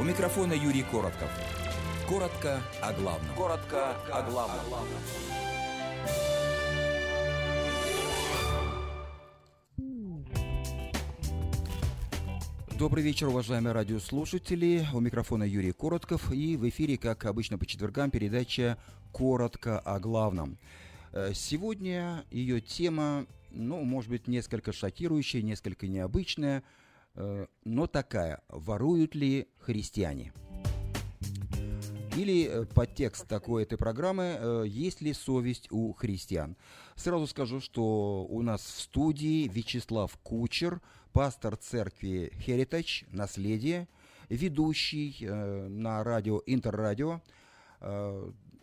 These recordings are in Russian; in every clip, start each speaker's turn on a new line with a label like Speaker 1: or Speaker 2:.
Speaker 1: У микрофона Юрий Коротков. Коротко о главном. Коротко о главном.
Speaker 2: Добрый вечер, уважаемые радиослушатели. У микрофона Юрий Коротков. И в эфире, как обычно по четвергам, передача «Коротко о главном». Э, сегодня ее тема, ну, может быть, несколько шокирующая, несколько необычная, но такая. Воруют ли христиане? Или э, подтекст такой этой программы «Есть ли совесть у христиан?». Сразу скажу, что у нас в студии Вячеслав Кучер, пастор церкви Heritage, наследие, ведущий на радио Интеррадио,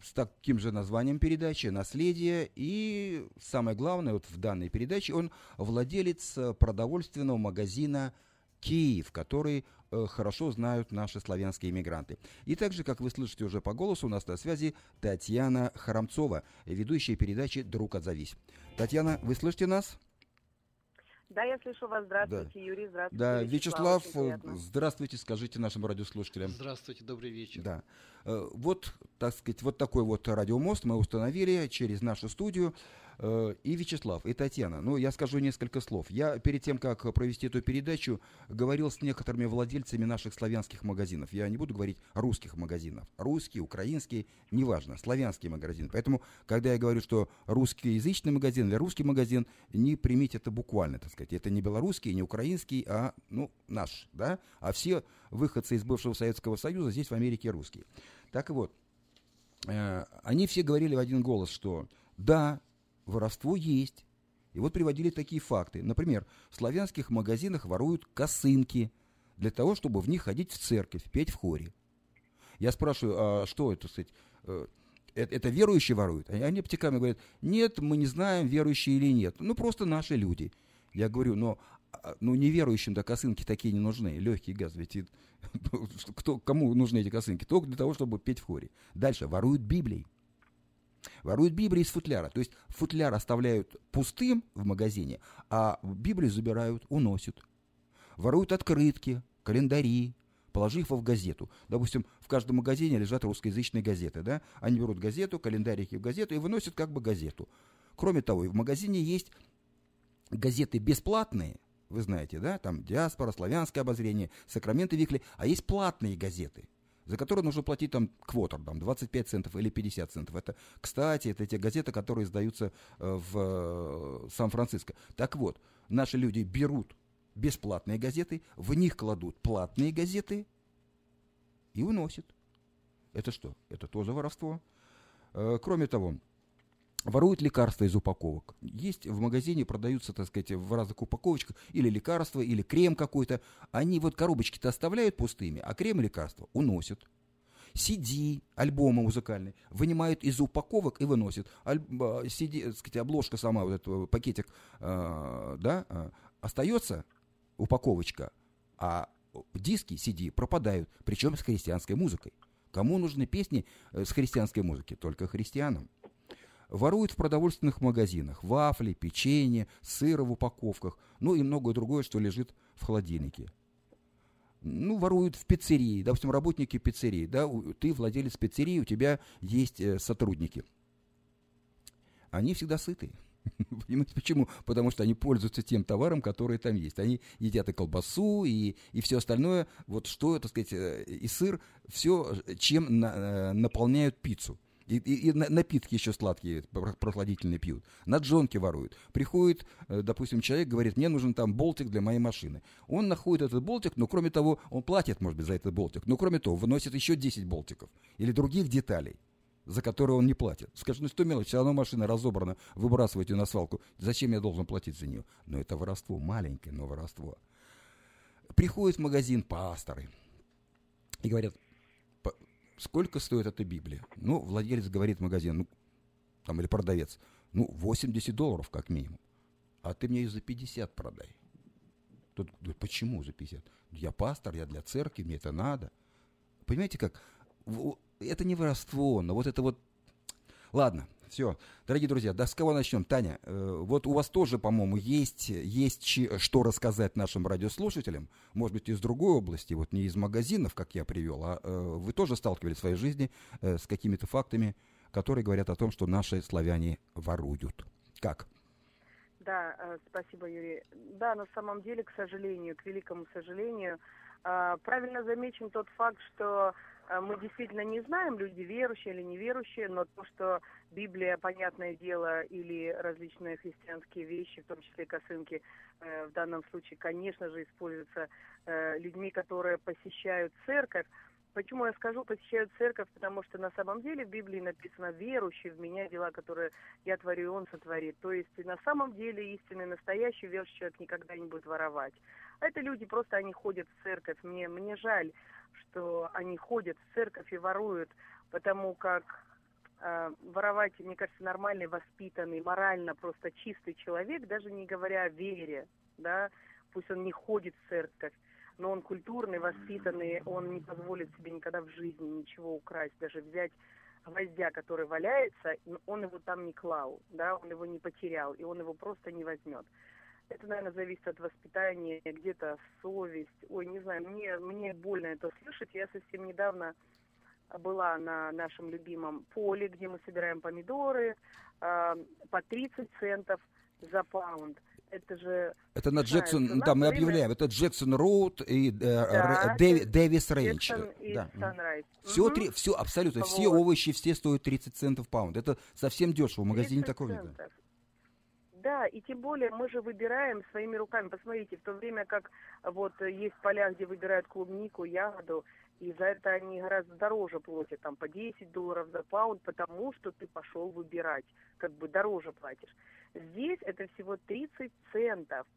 Speaker 2: с таким же названием передачи «Наследие». И самое главное, вот в данной передаче он владелец э, продовольственного магазина «Киев», который э, хорошо знают наши славянские иммигранты. И также, как вы слышите уже по голосу, у нас на связи Татьяна Харамцова, ведущая передачи «Друг отзовись». Татьяна, вы слышите нас?
Speaker 3: Да, я слышу вас. Здравствуйте, да. Юрий. Здравствуйте.
Speaker 2: Да, Вячеслав, Вячеслав здравствуйте, скажите нашим радиослушателям.
Speaker 4: Здравствуйте, добрый вечер.
Speaker 2: Да. Э, вот, так сказать, вот такой вот радиомост мы установили через нашу студию. Э, и Вячеслав, и Татьяна. Ну, я скажу несколько слов. Я перед тем, как провести эту передачу, говорил с некоторыми владельцами наших славянских магазинов. Я не буду говорить русских магазинов. Русские, украинские, неважно, славянские магазины. Поэтому, когда я говорю, что русскоязычный магазин или русский магазин, не примите это буквально, так сказать. Это не белорусский, не украинский, а, ну, наш, да? А все выходцы из бывшего Советского Союза здесь в Америке русские. Так вот, э, они все говорили в один голос, что да, воровство есть. И вот приводили такие факты. Например, в славянских магазинах воруют косынки для того, чтобы в них ходить в церковь, петь в хоре. Я спрашиваю, а что это, сказать, э, это, это верующие воруют? Они аптеками говорят, нет, мы не знаем, верующие или нет. Ну, просто наши люди. Я говорю, но а, ну, неверующим-то косынки такие не нужны, легкий газ, ведь кто, кому нужны эти косынки? Только для того, чтобы петь в хоре. Дальше, воруют Библии. Воруют Библии из футляра. То есть футляр оставляют пустым в магазине, а Библию забирают, уносят. Воруют открытки, календари, положив их в газету. Допустим, в каждом магазине лежат русскоязычные газеты. Да? Они берут газету, календарики в газету и выносят как бы газету. Кроме того, в магазине есть газеты бесплатные, вы знаете, да, там «Диаспора», «Славянское обозрение», «Сакраменты Викли», а есть платные газеты – за которые нужно платить там квотер, там 25 центов или 50 центов. Это, кстати, это те газеты, которые издаются э, в э, Сан-Франциско. Так вот, наши люди берут бесплатные газеты, в них кладут платные газеты и уносят. Это что? Это тоже воровство. Э, кроме того, Воруют лекарства из упаковок. Есть в магазине, продаются, так сказать, в разных упаковочках или лекарства, или крем какой-то. Они вот коробочки-то оставляют пустыми, а крем и лекарства уносят. CD, альбомы музыкальные, вынимают из упаковок и выносят. Аль, CD, так сказать, обложка сама, вот этот э, пакетик, э, да, э, остается упаковочка, а диски CD пропадают, причем с христианской музыкой. Кому нужны песни э, с христианской музыки? Только христианам. Воруют в продовольственных магазинах вафли, печенье, сыр в упаковках, ну и многое другое, что лежит в холодильнике. Ну, воруют в пиццерии, допустим, работники пиццерии, да, ты владелец пиццерии, у тебя есть э, сотрудники. Они всегда сытые. Понимаете, почему? Потому что они пользуются тем товаром, который там есть. Они едят и колбасу, и, и все остальное, вот что, так сказать, э, и сыр, все, чем на, э, наполняют пиццу. И, и, и напитки еще сладкие, прохладительные пьют. На джонке воруют. Приходит, э, допустим, человек, говорит, мне нужен там болтик для моей машины. Он находит этот болтик, но кроме того, он платит, может быть, за этот болтик. Но кроме того, выносит еще 10 болтиков. Или других деталей за которые он не платит. Скажет, ну что мелочь, все равно машина разобрана, выбрасывайте на свалку. Зачем я должен платить за нее? Но это воровство, маленькое, но воровство. Приходят в магазин пасторы и говорят, сколько стоит эта Библия? Ну, владелец говорит магазин, ну, там, или продавец, ну, 80 долларов как минимум. А ты мне ее за 50 продай. Тут говорит, почему за 50? Я пастор, я для церкви, мне это надо. Понимаете как? Это не воровство, но вот это вот... Ладно, Все. Дорогие друзья, да с кого начнем? Таня, э, вот у вас тоже, по-моему, есть, есть что рассказать нашим радиослушателям, может быть, из другой области, вот не из магазинов, как я привел, а э, вы тоже сталкивались в своей жизни э, с какими-то фактами, которые говорят о том, что наши славяне воруют. Как?
Speaker 3: Да, э, спасибо, Юрий. Да, на самом деле, к сожалению, к великому сожалению, правильно замечен тот факт, что а мы действительно не знаем, люди верующие или неверующие, но то, что Библия, понятное дело, или различные христианские вещи, в том числе косынки, э, в данном случае, конечно же, используются э, людьми, которые посещают церковь. Почему я скажу, посещают церковь? Потому что на самом деле в Библии написано «верующий в меня дела, которые я творю, и он сотворит». То есть на самом деле истинный, настоящий верующий человек никогда не будет воровать. А это люди просто, они ходят в церковь. Мне, мне жаль что они ходят в церковь и воруют, потому как э, воровать, мне кажется, нормальный, воспитанный, морально просто чистый человек, даже не говоря о вере, да, пусть он не ходит в церковь, но он культурный, воспитанный, он не позволит себе никогда в жизни ничего украсть, даже взять гвоздя, который валяется, он его там не клал, да, он его не потерял, и он его просто не возьмет. Это, наверное, зависит от воспитания, где-то совесть. Ой, не знаю, мне, мне больно это слышать. Я совсем недавно была на нашем любимом поле, где мы собираем помидоры э, по 30 центов за паунд. Это же...
Speaker 2: Это на Джексон, да, мы время... объявляем, это Джексон Роуд и э, да, Дэви, Дэвис Рейндж. Да. Все, угу. три, все, абсолютно, вот. все овощи, все стоят 30 центов паунд. Это совсем дешево, в магазине такого нет.
Speaker 3: Да, и тем более мы же выбираем своими руками. Посмотрите, в то время как вот есть поля, где выбирают клубнику, ягоду, и за это они гораздо дороже платят, там по 10 долларов за паунд, потому что ты пошел выбирать, как бы дороже платишь. Здесь это всего 30 центов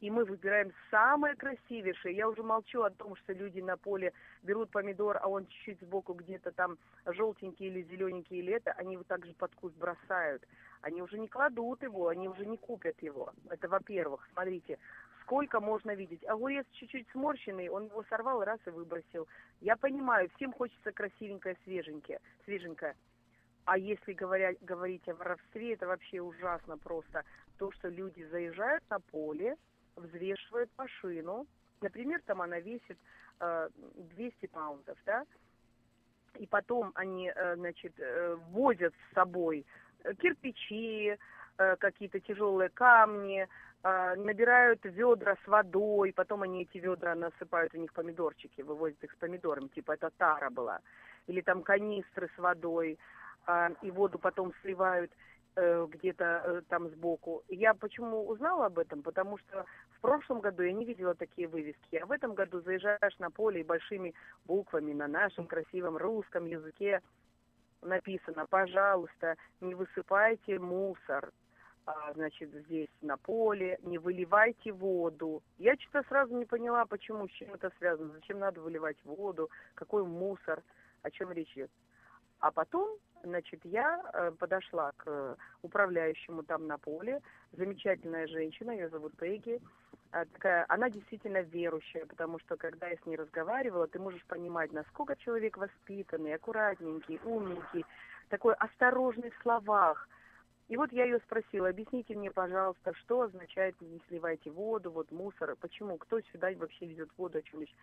Speaker 3: и мы выбираем самое красивейшее. Я уже молчу о том, что люди на поле берут помидор, а он чуть-чуть сбоку где-то там желтенький или зелененький, или это, они его также под куст бросают. Они уже не кладут его, они уже не купят его. Это во-первых. Смотрите, сколько можно видеть. Огурец чуть-чуть сморщенный, он его сорвал раз и выбросил. Я понимаю, всем хочется красивенькое, свеженькое. свеженькое. А если говоря, говорить о воровстве, это вообще ужасно просто. То, что люди заезжают на поле, взвешивают машину, например, там она весит э, 200 паунтов, да, и потом они, э, значит, э, возят с собой кирпичи, э, какие-то тяжелые камни, э, набирают ведра с водой, потом они эти ведра насыпают, у них помидорчики, вывозят их с помидорами, типа это тара была, или там канистры с водой, э, и воду потом сливают. Э, где-то э, там сбоку. Я почему узнала об этом? Потому что в прошлом году я не видела такие вывески, а в этом году заезжаешь на поле и большими буквами на нашем красивом русском языке написано, пожалуйста, не высыпайте мусор, а, значит, здесь на поле, не выливайте воду. Я что-то сразу не поняла, почему, с чем это связано, зачем надо выливать воду, какой мусор, о чем речь идет. А потом, значит, я э, подошла к управляющему там на поле. Замечательная женщина, ее зовут Пегги. А, такая, она действительно верующая, потому что когда я с ней разговаривала, ты можешь понимать, насколько человек воспитанный, аккуратненький, умненький, такой осторожный в словах. И вот я ее спросила, объясните мне, пожалуйста, что означает не сливайте воду, вот мусор, почему, кто сюда вообще везет воду, о чем речь.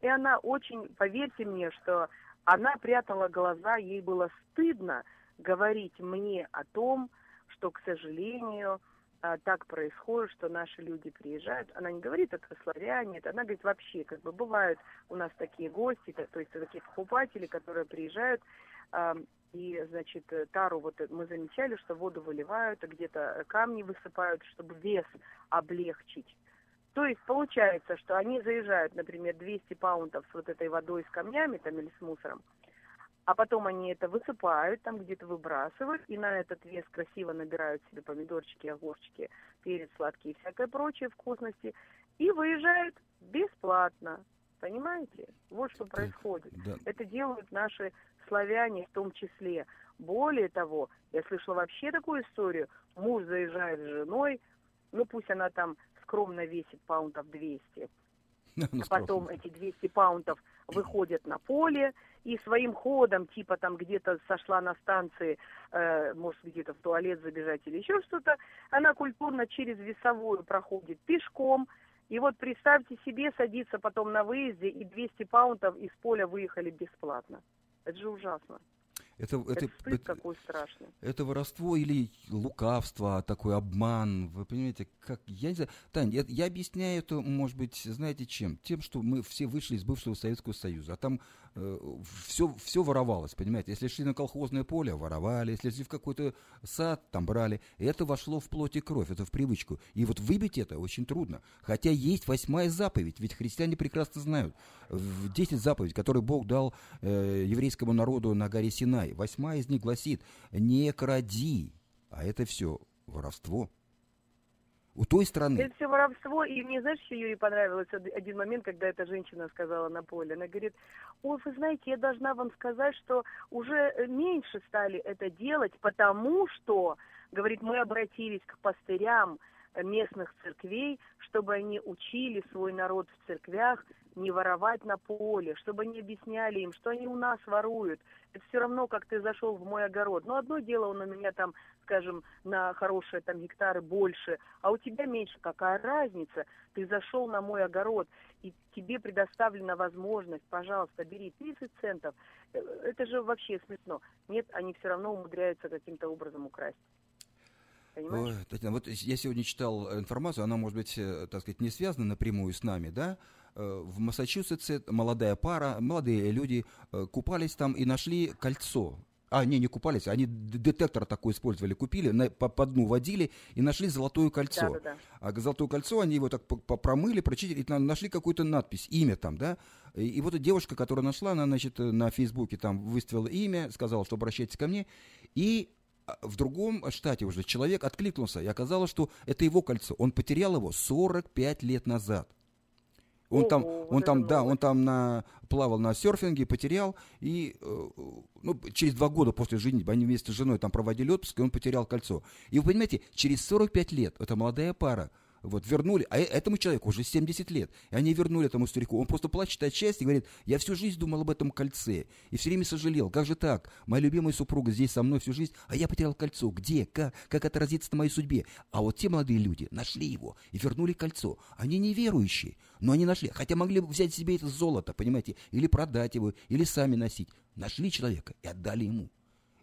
Speaker 3: И она очень, поверьте мне, что она прятала глаза, ей было стыдно говорить мне о том, что, к сожалению, а, так происходит, что наши люди приезжают. Она не говорит это славяне, это она говорит вообще, как бы бывают у нас такие гости, то есть такие покупатели, которые приезжают, и, значит, тару вот мы замечали, что воду выливают, а где-то камни высыпают, чтобы вес облегчить. То есть получается, что они заезжают, например, 200 паунтов с вот этой водой с камнями там или с мусором, а потом они это высыпают, там где-то выбрасывают, и на этот вес красиво набирают себе помидорчики, огурчики, перец сладкий и всякое прочее вкусности, и выезжают бесплатно. Понимаете? Вот что происходит. Да. Это делают наши славяне в том числе. Более того, я слышала вообще такую историю. Муж заезжает с женой, ну пусть она там скромно весит паунтов 200. Ну, Потом эти 200 паунтов выходят на поле и своим ходом, типа там где-то сошла на станции, э, может где-то в туалет забежать или еще что-то, она культурно через весовую проходит пешком. И вот представьте себе, садиться потом на выезде, и 200 паунтов из поля выехали бесплатно. Это же ужасно.
Speaker 2: Это, это,
Speaker 3: это, это какой страшный.
Speaker 2: Это воровство или лукавство, такой обман. Вы понимаете, как я не знаю. Тань, я, я объясняю это, может быть, знаете чем? Тем, что мы все вышли из бывшего Советского Союза, а там все, все воровалось, понимаете? Если шли на колхозное поле, воровали, если шли в какой-то сад, там брали. Это вошло в плоть и кровь, это в привычку. И вот выбить это очень трудно. Хотя есть восьмая заповедь, ведь христиане прекрасно знают. В 10 заповедей, которые Бог дал э, еврейскому народу на горе Синай, Восьмая из них гласит «не кради», а это все воровство. У той страны.
Speaker 3: Это все воровство, и мне, знаешь, еще Юрий понравилось один момент, когда эта женщина сказала на поле. Она говорит, ой, вы знаете, я должна вам сказать, что уже меньше стали это делать, потому что, говорит, мы обратились к пастырям, местных церквей, чтобы они учили свой народ в церквях не воровать на поле, чтобы они объясняли им, что они у нас воруют. Это все равно, как ты зашел в мой огород. Но одно дело, он у меня там, скажем, на хорошие там гектары больше, а у тебя меньше. Какая разница? Ты зашел на мой огород, и тебе предоставлена возможность, пожалуйста, бери 30 центов. Э, это же вообще смешно. Нет, они все равно умудряются каким-то образом украсть.
Speaker 2: Понимаешь? Татьяна, вот я сегодня читал информацию, она, может быть, э, так сказать, не связана напрямую с нами, да? Э, в Массачусетсе молодая пара, молодые люди купались там и нашли кольцо. А, не, не купались, они детектор такой использовали, купили, на, по, по дну водили и нашли золотое кольцо. Да, да, да. А золотое кольцо, они его так промыли, прочитали, нашли какую-то надпись, имя там, да. И, и вот эта девушка, которая нашла, она, значит, на Фейсбуке там выставила имя, сказала, что обращайтесь ко мне, и а, в другом штате уже человек откликнулся, и оказалось, что это его кольцо. Он потерял его 45 лет назад. Он Ого, там, он там, да, он там на, плавал на серфинге, потерял, и э, ну, через два года после женитьбы, они вместе с женой там проводили отпуск, и он потерял кольцо. И вы понимаете, через 45 лет, эта молодая пара, вот, вернули, а э, этому человеку уже 70 лет, и они вернули этому старику. Он просто плачет от счастья и говорит, я всю жизнь думал об этом кольце, и все время сожалел, как же так, моя любимая супруга здесь со мной всю жизнь, а я потерял кольцо, где, как, как отразится на моей судьбе. А вот те молодые люди нашли его и вернули кольцо. Они неверующие, но они нашли, хотя могли бы взять себе это золото, понимаете, или продать его, или сами носить. Нашли человека и отдали ему.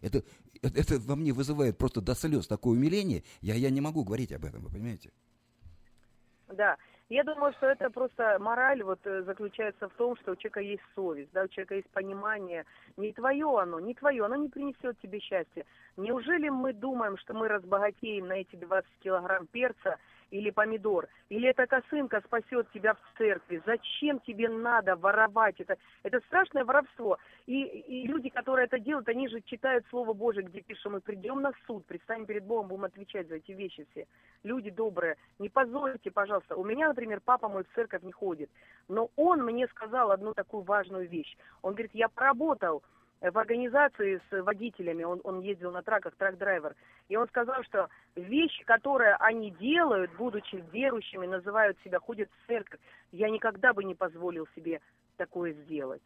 Speaker 2: Это, это, это во мне вызывает просто до слез такое умиление, я, я не могу говорить об этом, вы понимаете?
Speaker 3: Да. Я думаю, что это просто мораль вот э, заключается в том, что у человека есть совесть, да, у человека есть понимание. Не твое оно, не твое, оно не принесет тебе счастья. Неужели мы думаем, что мы разбогатеем на эти 20 килограмм перца или помидор, или эта косынка спасет тебя в церкви. Зачем тебе надо воровать? Это, это страшное воровство. И, и люди, которые это делают, они же читают Слово Божие, где пишем, мы придем на суд, предстанем перед Богом, будем отвечать за эти вещи все. Люди добрые, не позорьте, пожалуйста. У меня, например, папа мой в церковь не ходит, но он мне сказал одну такую важную вещь. Он говорит, я поработал в организации с водителями, он, он ездил на траках, трак-драйвер, и он сказал, что вещи, которые они делают, будучи верующими, называют себя, ходят в церковь, я никогда бы не позволил себе такое сделать.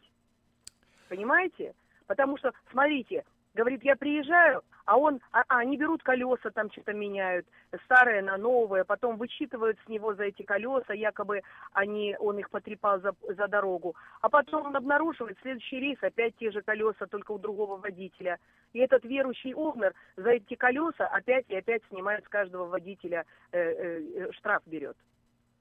Speaker 3: Понимаете? Потому что, смотрите, Говорит, я приезжаю, а он, а, а, они берут колеса, там что-то меняют, старые на новые, потом вычитывают с него за эти колеса, якобы они, он их потрепал за, за дорогу. А потом он обнаруживает следующий рейс, опять те же колеса, только у другого водителя. И этот верующий Огнер за эти колеса опять и опять снимает с каждого водителя, э, э, штраф берет.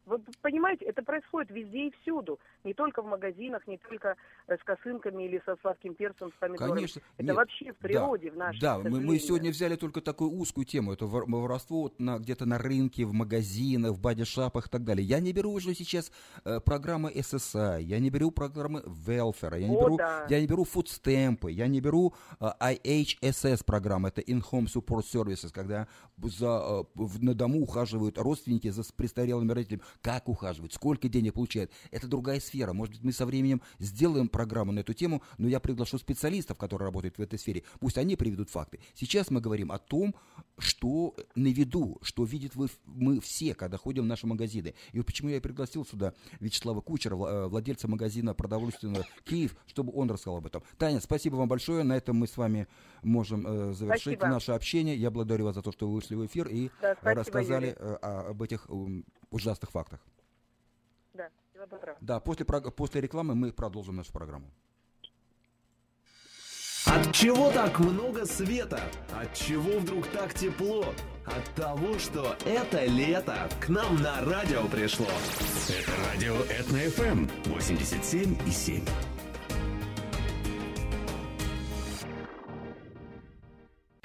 Speaker 3: Вы понимаете, это происходит везде и всюду. Не только в магазинах, не только э, с косынками или со сладким перцем, с помидорами. Конечно. Это Нет, вообще в природе,
Speaker 2: да,
Speaker 3: в нашей
Speaker 2: Да, мы, мы сегодня взяли только такую узкую тему. Это воровство вот на, где-то на рынке, в магазинах, в бодишапах и так далее. Я не беру уже сейчас э, программы SSI, я не беру программы Welfare, я не, О, беру, да. я не беру фудстемпы, я не беру э, IHSS программы, это In-Home Support Services, когда за, э, на дому ухаживают родственники за престарелыми родителями. Как ухаживать, сколько денег получает. Это другая сфера. Может быть, мы со временем сделаем программу на эту тему, но я приглашу специалистов, которые работают в этой сфере. Пусть они приведут факты. Сейчас мы говорим о том, что на виду, что видят вы, мы все, когда ходим в наши магазины. И вот почему я пригласил сюда Вячеслава Кучера, э, владельца магазина продовольственного «Киев», чтобы он рассказал об этом. Таня, спасибо вам большое. На этом мы с вами можем э, завершить спасибо. наше общение. Я благодарю вас за то, что вы вышли в эфир и да, спасибо, рассказали э, об этих э, ужасных фактах.
Speaker 3: Да, всего доброго.
Speaker 2: Да, после, после рекламы мы продолжим нашу программу.
Speaker 4: От чего так много света? От чего вдруг так тепло? От того, что это лето к нам на радио пришло. Это радио Этно-ФМ 87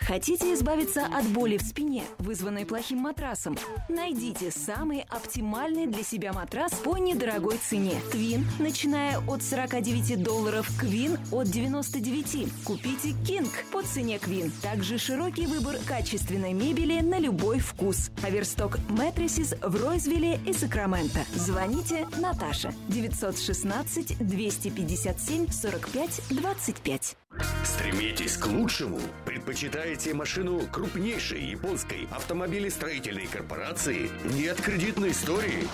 Speaker 5: Хотите избавиться от боли в спине, вызванной плохим матрасом? Найдите самый оптимальный для себя матрас по недорогой цене. Твин, начиная от 49 долларов, Квин от 99. Купите Кинг по цене Квин. Также широкий выбор качественной мебели на любой вкус. Аверсток Мэтрисис в Ройзвилле и Сакраменто. Звоните Наташа 916 257 45 25.
Speaker 4: Стремитесь к лучшему. Предпочитаете машину крупнейшей японской автомобилестроительной корпорации? Нет кредитной истории?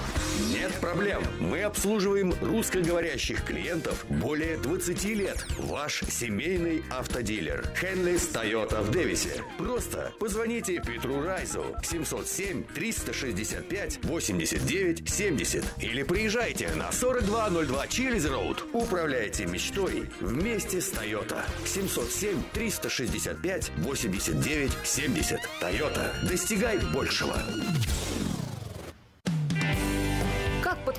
Speaker 4: Нет проблем. Мы обслуживаем русскоговорящих клиентов более 20 лет. Ваш семейный автодилер. Хенлис Тойота в Дэвисе. Просто позвоните Петру Райзу 707 365 89 70 или приезжайте на 4202 Чилиз Роуд. Управляйте мечтой вместе с Тойота. 707 365 89 70. Тойота. Достигай большего.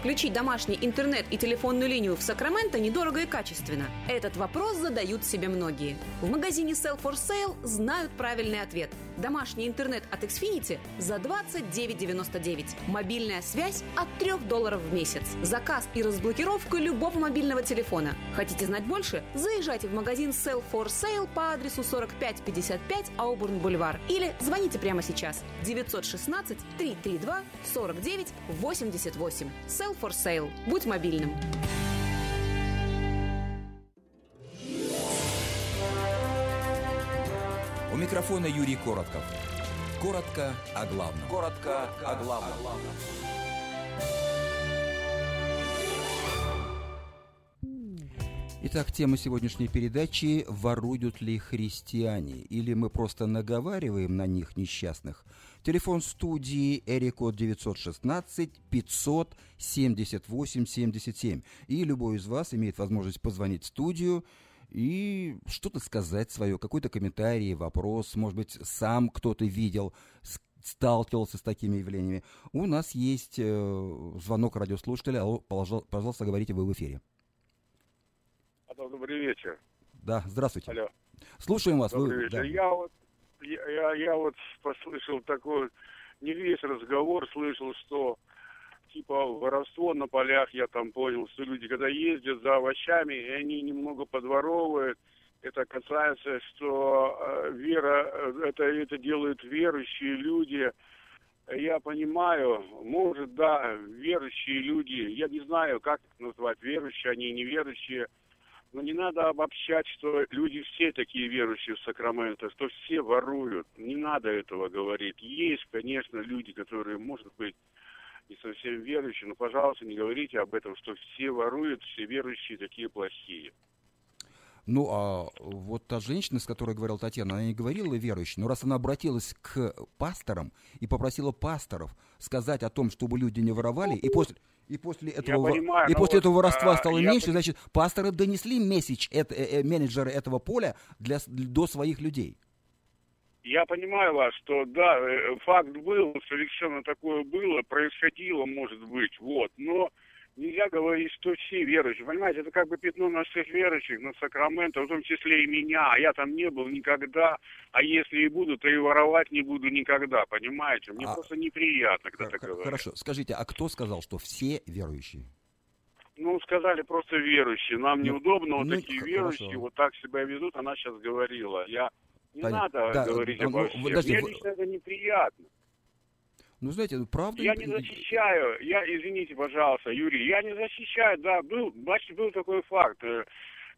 Speaker 6: Подключить домашний интернет и телефонную линию в Сакраменто недорого и качественно? Этот вопрос задают себе многие. В магазине Sell for Sale знают правильный ответ. Домашний интернет от Xfinity за 29,99. Мобильная связь от 3 долларов в месяц. Заказ и разблокировка любого мобильного телефона. Хотите знать больше? Заезжайте в магазин Sell for Sale по адресу 4555 Аубурн Бульвар или звоните прямо сейчас 916 332 49 88. Sell for Sale. Будь мобильным.
Speaker 1: У микрофона Юрий Коротков. Коротко о главном. Коротко о главном.
Speaker 2: Итак, тема сегодняшней передачи «Воруют ли христиане?» Или мы просто наговариваем на них несчастных – Телефон студии Эрикод 916 500 78 77. И любой из вас имеет возможность позвонить в студию и что-то сказать свое, какой-то комментарий, вопрос, может быть, сам кто-то видел, сталкивался с такими явлениями. У нас есть э, звонок радиослушателя. Алло, пожалуйста, говорите, вы в эфире.
Speaker 7: Добрый вечер.
Speaker 2: Да, здравствуйте.
Speaker 7: Алло.
Speaker 2: Слушаем вас.
Speaker 7: Добрый вы, вечер. Да. Я вот я, я вот послышал такой, не весь разговор слышал, что типа воровство на полях, я там понял, что люди, когда ездят за овощами, и они немного подворовывают, это касается, что э, вера, э, это, это делают верующие люди. Я понимаю, может, да, верующие люди, я не знаю, как назвать, верующие они, неверующие, но не надо обобщать, что люди все такие верующие в Сакраменто, что все воруют. Не надо этого говорить. Есть, конечно, люди, которые, может быть, не совсем верующие, но, пожалуйста, не говорите об этом, что все воруют, все верующие такие плохие.
Speaker 2: Ну, а вот та женщина, с которой говорила Татьяна, она не говорила верующей, но раз она обратилась к пасторам и попросила пасторов сказать о том, чтобы люди не воровали, и после и после этого, понимаю, и после вот, этого воровства а, стало меньше, я... значит, пасторы донесли месседж, это, э, э, менеджеры этого поля для, до своих людей.
Speaker 7: Я понимаю вас, что да, э, факт был, совершенно такое было, происходило, может быть, вот, но нельзя говорить, что все верующие. Понимаете, это как бы пятно на всех верующих, на Сакраменто, в том числе и меня. А я там не был никогда. А если и буду, то и воровать не буду никогда. Понимаете? Мне а... просто неприятно, когда так говорят.
Speaker 2: Хорошо. Скажите, а кто сказал, что все верующие?
Speaker 7: Ну, сказали просто верующие. Нам ну, неудобно, вот ну, такие хорошо. верующие вот так себя ведут. Она сейчас говорила. Я не Понятно. надо да, говорить ну, обо всех. Подожди, Мне лично это неприятно.
Speaker 2: Ну, знаете, ну, правда...
Speaker 7: Я не защищаю, я, извините, пожалуйста, Юрий, я не защищаю, да, был, значит, был такой факт. Э,